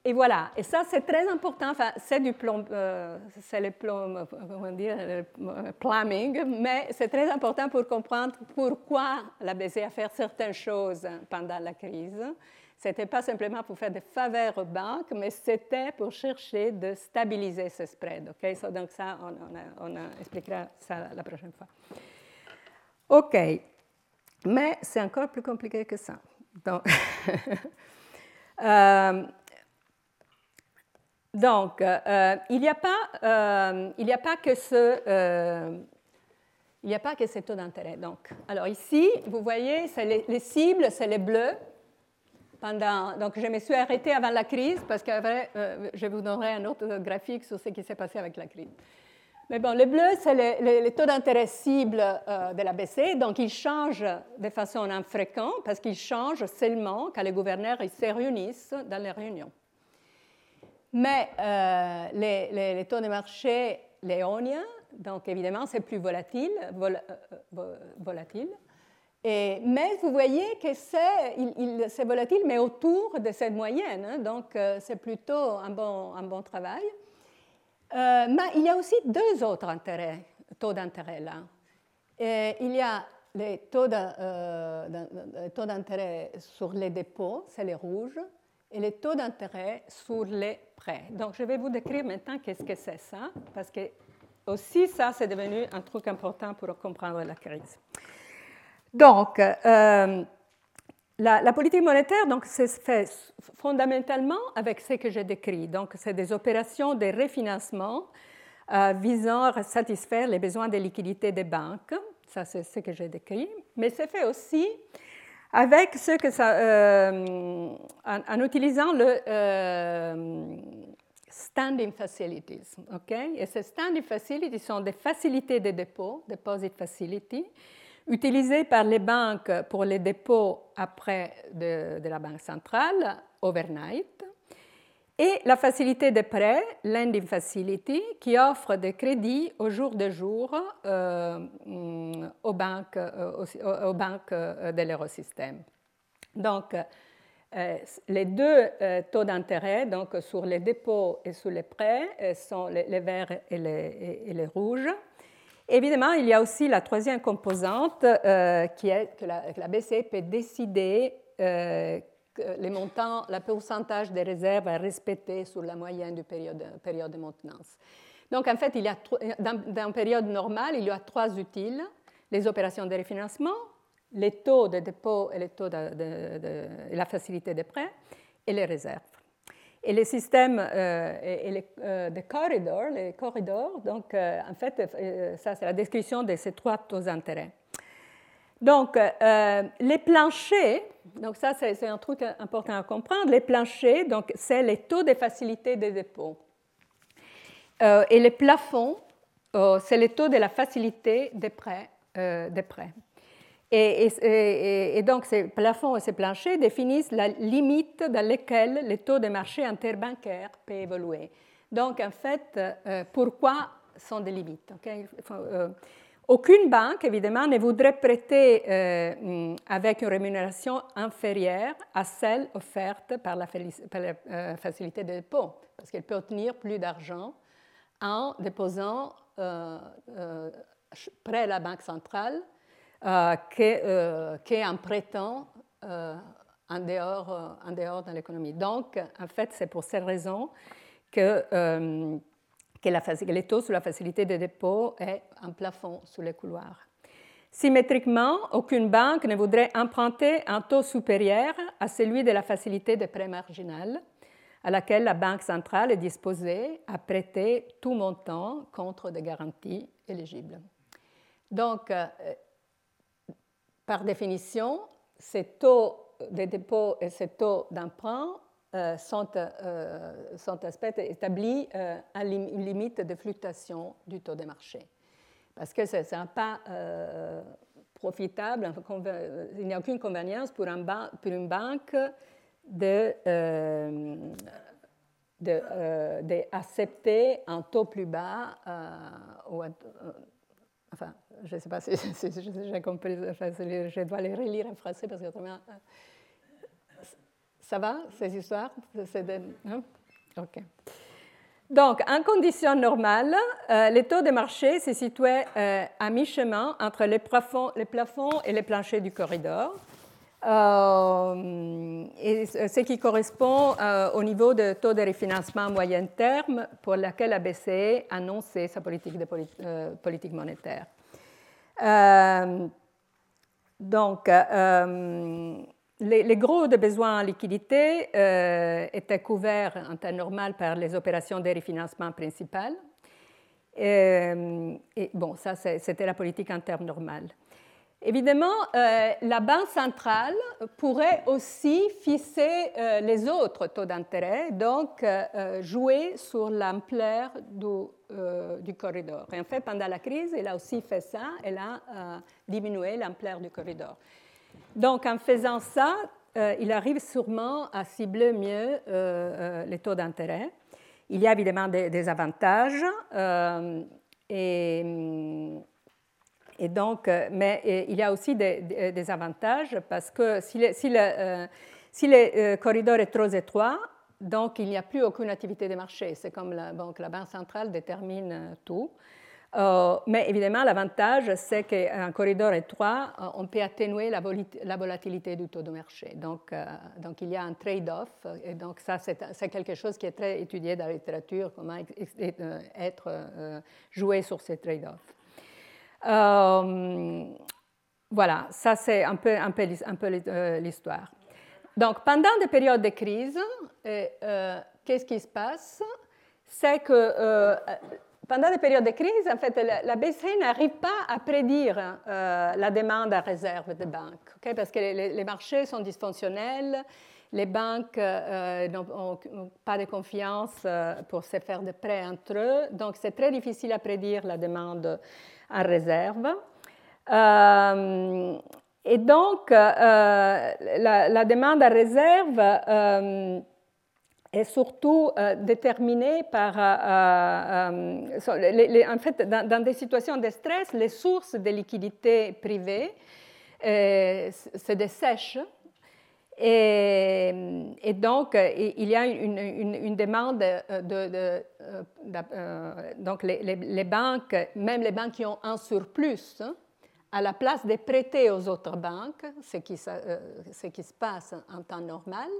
Et voilà, et ça c'est très important, enfin, c'est du plomb, euh, c'est le plomb, comment dire, le plumbing, mais c'est très important pour comprendre pourquoi la BCE a fait certaines choses pendant la crise. Ce n'était pas simplement pour faire des faveurs aux banques, mais c'était pour chercher de stabiliser ce spread. Okay? donc ça, on, expliquera ça la prochaine fois. OK, mais c'est encore plus compliqué que ça. Donc, *laughs* euh, donc, euh, il n'y a, pas, euh, que ce... Euh, ces taux d'intérêt. Alors ici, vous voyez, les, cibles, c'est les bleus. Donc, je me suis arrêtée avant la crise parce que je vous donnerai un autre graphique sur ce qui s'est passé avec la crise. Mais bon, les bleus, c'est les, taux d'intérêt cibles de la BCE. Donc, ils changent de façon infréquente parce qu'ils changent seulement quand les gouverneurs se réunissent dans les réunions. Mais euh, les, taux de marché léoniens, donc évidemment, c'est plus. Euh, euh, volatile. Mais vous voyez que c'est volatile, mais autour de cette moyenne. Hein, donc, c'est plutôt un bon, travail. mais il y a aussi deux autres taux d'intérêt là. Il y a les taux d'intérêt sur les dépôts, c'est les rouges, et les taux d'intérêt sur les prêts. Donc, je vais vous décrire maintenant qu'est-ce que c'est ça, parce que aussi ça, c'est devenu un truc important pour comprendre la crise. Donc, euh, la, politique monétaire donc, se fait fondamentalement avec ce que j'ai décrit. Donc, c'est des opérations de refinancement euh, visant à satisfaire les besoins de liquidité des banques. Ça, c'est ce que j'ai décrit. Mais c'est fait aussi avec ce que ça, euh, en, utilisant le standing facilities. Okay? Et ces standing facilities sont des facilités de dépôt, deposit facility, utilisées par les banques pour les dépôts après de, la Banque centrale, overnight, et la facilité de prêt, Lending Facility, qui offre des crédits au jour de jour euh, aux banques, euh, aux, banques euh, de l'eurosystème. Donc, les deux taux d'intérêt, donc sur les dépôts et sur les prêts, sont les, verts et les, rouges. Évidemment, il y a aussi la troisième composante qui est que la, BCE peut décider les montants, le pourcentage des réserves à respecter sur la moyenne du période, période de maintenance. Donc, en fait, il y a, dans, une période normale, il y a trois utiles les opérations de refinancement, les taux de dépôt et les taux de, la facilité de prêt, et les réserves. Et les systèmes euh, et, les, euh, de corridors, les corridors, donc euh, en fait, ça c'est la description de ces trois taux d'intérêt. Donc, les planchers, donc ça, c'est un truc important à comprendre. Les planchers, donc, c'est les taux de facilité des dépôts. Euh, et les plafonds, euh, c'est les taux de la facilité des prêts. Euh, des prêts. Et, donc, ces plafonds et ces planchers définissent la limite dans laquelle les taux de marché interbancaire peuvent évoluer. Donc, en fait, pourquoi sont des limites aucune banque, évidemment, ne voudrait prêter euh, avec une rémunération inférieure à celle offerte par la, euh, facilité de dépôt, parce qu'elle peut obtenir plus d'argent en déposant euh, près la Banque centrale qu'en prêtant en dehors, en dehors de l'économie. Donc, en fait, c'est pour cette raison que que, la, les taux sur la facilité de dépôt est un plafond sous les couloirs. Symétriquement, aucune banque ne voudrait emprunter un taux supérieur à celui de la facilité de prêt marginal, à laquelle la Banque centrale est disposée à prêter tout montant contre des garanties éligibles. Donc, euh, par définition, ces taux de dépôt et ces taux d'emprunt sont, sont établis à une limite de fluctuation du taux de marché. Parce que ce n'est pas profitable, il n'y a aucune convenience pour, un une banque de, d'accepter un taux plus bas enfin, je ne sais pas si, *laughs* j'ai compris, je dois les relire en français parce que autrement. Ça va, ces histoires hein? OK. Donc, en conditions normales, euh, les taux de marché se situaient euh, à mi-chemin entre les plafonds, les plafonds, et les planchers du corridor, euh, et ce qui correspond au niveau de taux de refinancement moyen terme pour lequel la BCE a annoncé sa politique, de politique monétaire. donc, les, gros besoins en liquidité euh, étaient couverts en temps normal par les opérations de refinancement principales. Euh, et bon, ça, c'était la politique en termes normaux. Évidemment, euh, la Banque centrale pourrait aussi fixer les autres taux d'intérêt, donc jouer sur l'ampleur du, corridor. Et en fait, pendant la crise, elle a aussi fait ça, elle a diminué l'ampleur du corridor. Donc, en faisant ça, euh, il arrive sûrement à cibler mieux euh, euh, les taux d'intérêt. Il y a évidemment des, avantages, et, donc, mais il y a aussi des, avantages parce que si le, si le, corridor est trop étroit, donc il n'y a plus aucune activité de marché. C'est comme la, Banque centrale détermine tout. Euh, mais évidemment, l'avantage, c'est qu'un corridor étroit, euh, on peut atténuer la, volatilité du taux de marché. Donc, euh, donc il y a un trade-off, et donc ça, c'est quelque chose qui est très étudié dans la littérature, comment être joué sur ces trade-offs. Voilà, ça c'est un peu, peu l'histoire. Donc, pendant des périodes de crise, qu'est-ce qui se passe? C'est que pendant les périodes de crise, en fait, la, BCE n'arrive pas à prédire euh, la demande à réserve des banques, parce que les, marchés sont dysfonctionnels, les banques euh, n'ont pas de confiance euh, pour se faire des prêts entre eux, donc c'est très difficile à prédire la demande en réserve. et donc, la, la, demande à réserve est surtout euh, déterminé par... Euh, euh, en fait, dans, des situations de stress, les sources de liquidités privées se dessèchent. Et, donc, il y a une, demande de... donc, les, banques, même les banques qui ont un surplus, à la place de prêter aux autres banques, ce qui, ce qui se passe en temps normal,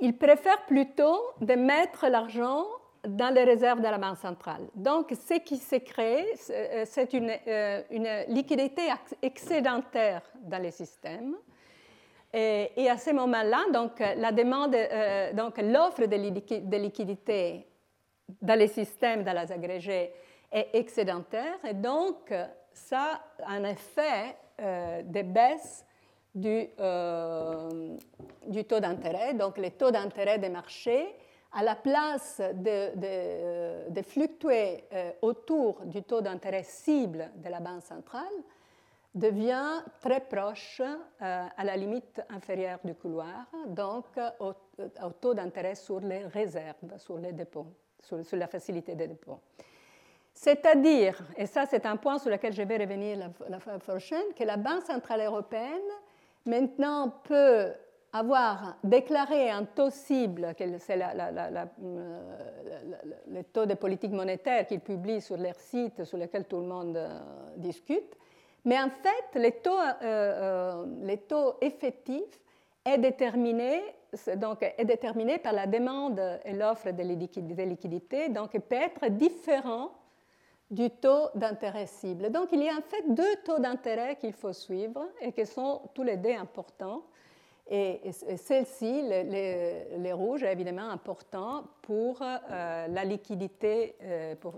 ils préfèrent plutôt de mettre l'argent dans les réserves de la Banque centrale. Donc, ce qui s'est créé, c'est une, euh, une, liquidité excédentaire dans les systèmes. Et, à ce moment-là, demande, euh, donc, l'offre de, liquidité dans les systèmes, dans les agrégés, est excédentaire. Et donc, ça a un effet euh, de baisse du, euh, taux d'intérêt. Donc les taux d'intérêt des marchés, à la place de, fluctuer euh, autour du taux d'intérêt cible de la Banque centrale, devient très proche euh, à la limite inférieure du couloir, donc au, au taux d'intérêt sur les réserves, sur les dépôts, sur, la facilité des dépôts. C'est-à-dire, et ça c'est un point sur lequel je vais revenir la, prochaine, que la Banque centrale européenne maintenant peut avoir déclaré un taux cible, c'est euh, le taux de politique monétaire qu'ils publient sur leur site, sur lequel tout le monde euh, discute, mais en fait, les taux, euh, les taux effectifs est déterminé, donc, est déterminé par la demande et l'offre de liquidités, donc peut être différent du taux d'intérêt cible. Donc il y a en fait deux taux d'intérêt qu'il faut suivre et qui sont tous les deux importants. Et, celle-ci, les, rouges, est évidemment important pour euh, la liquidité, euh, pour,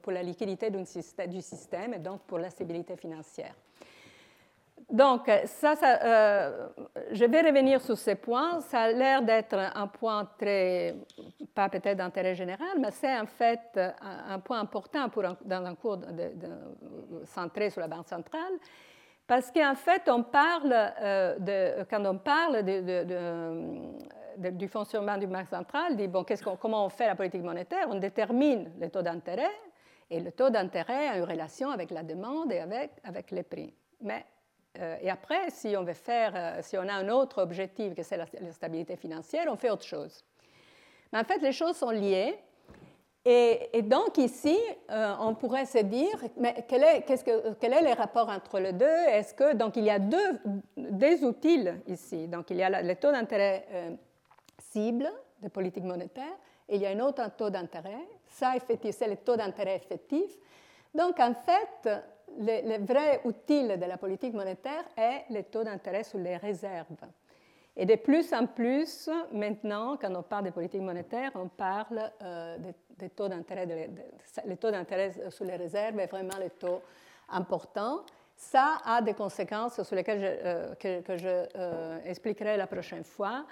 pour, la liquidité du système et donc pour la stabilité financière. donc, ça, euh, je vais revenir sur ces points. Ça a l'air d'être un point très, pas peut-être d'intérêt général, mais c'est en fait un, point important pour dans un cours centré sur la Banque centrale, parce qu'en fait, on euh, quand on parle du fonctionnement du Banque centrale, dit bon, comment on fait la politique monétaire? On détermine le taux d'intérêt, et le taux d'intérêt a une relation avec la demande et avec, avec les prix. Mais euh, et après, si on veut faire, euh, si on a un autre objectif que c'est la, stabilité financière, on fait autre chose. Mais en fait, les choses sont liées. Et, donc ici, euh, on pourrait se dire, mais quel est, que, quel est le rapport entre les deux? Est-ce que donc il y a deux outils ici. Donc il y a le taux d'intérêt cible de politique monétaire et il y a un autre taux d'intérêt. Ça, c'est le taux d'intérêt effectif. Donc en fait, le, vrai outil de la politique monétaire est le taux d'intérêt sur les réserves. Et de plus en plus, maintenant, quand on parle de politique monétaire, on parle euh, des, taux d'intérêt. le taux d'intérêt sur les réserves est vraiment le taux important. Ça a des conséquences sur lesquelles je, euh, que, je euh, expliquerai la prochaine fois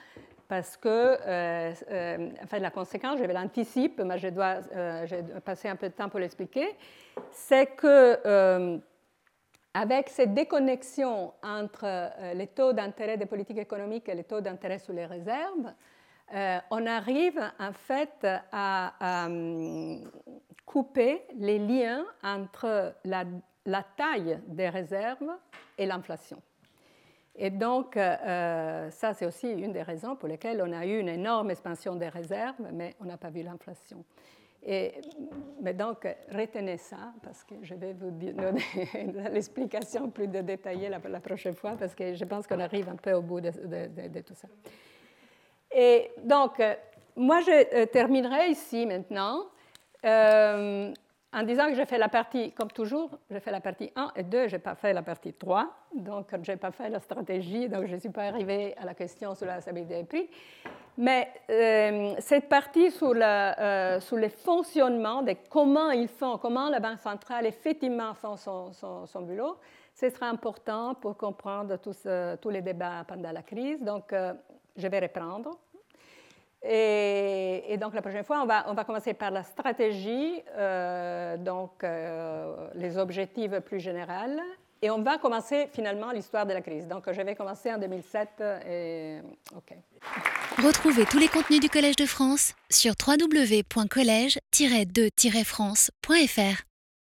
parce que, euh, euh, enfin, la conséquence, je vais l'anticiper, mais je dois euh, passer un peu de temps pour l'expliquer, c'est que avec cette déconnexion entre les taux d'intérêt des politiques économiques et les taux d'intérêt sur les réserves, on arrive en fait à, couper les liens entre la, taille des réserves et l'inflation. Et donc, euh, euh, ça, c'est aussi une des raisons pour lesquelles on a eu une énorme expansion des réserves, mais on n'a pas vu l'inflation. Mais donc, retenez ça, parce que je vais vous donner *laughs* l'explication plus détaillée la, prochaine fois, parce que je pense qu'on arrive un peu au bout de, tout ça. Et donc, moi, je euh, terminerai ici maintenant en disant que j'ai fait la partie, comme toujours, j'ai fait la partie 1 et 2, je n'ai pas fait la partie 3. Donc, je n'ai pas fait la stratégie, donc je ne suis pas arrivée à la question sur la stabilité des prix. Mais euh, cette partie sur, euh, le fonctionnement, comment ils font, comment la Banque centrale effectivement fait son, son, boulot, ce sera important pour comprendre tous, tous les débats pendant la crise. Donc, euh, je vais reprendre. Et, donc la prochaine fois, on va, on va commencer par la stratégie, euh, donc euh, les objectifs plus généraux, et on va commencer finalement l'histoire de la crise. Donc je vais commencer en 2007. Et... Retrouvez tous les contenus du Collège de France sur www.colège-2-france.fr.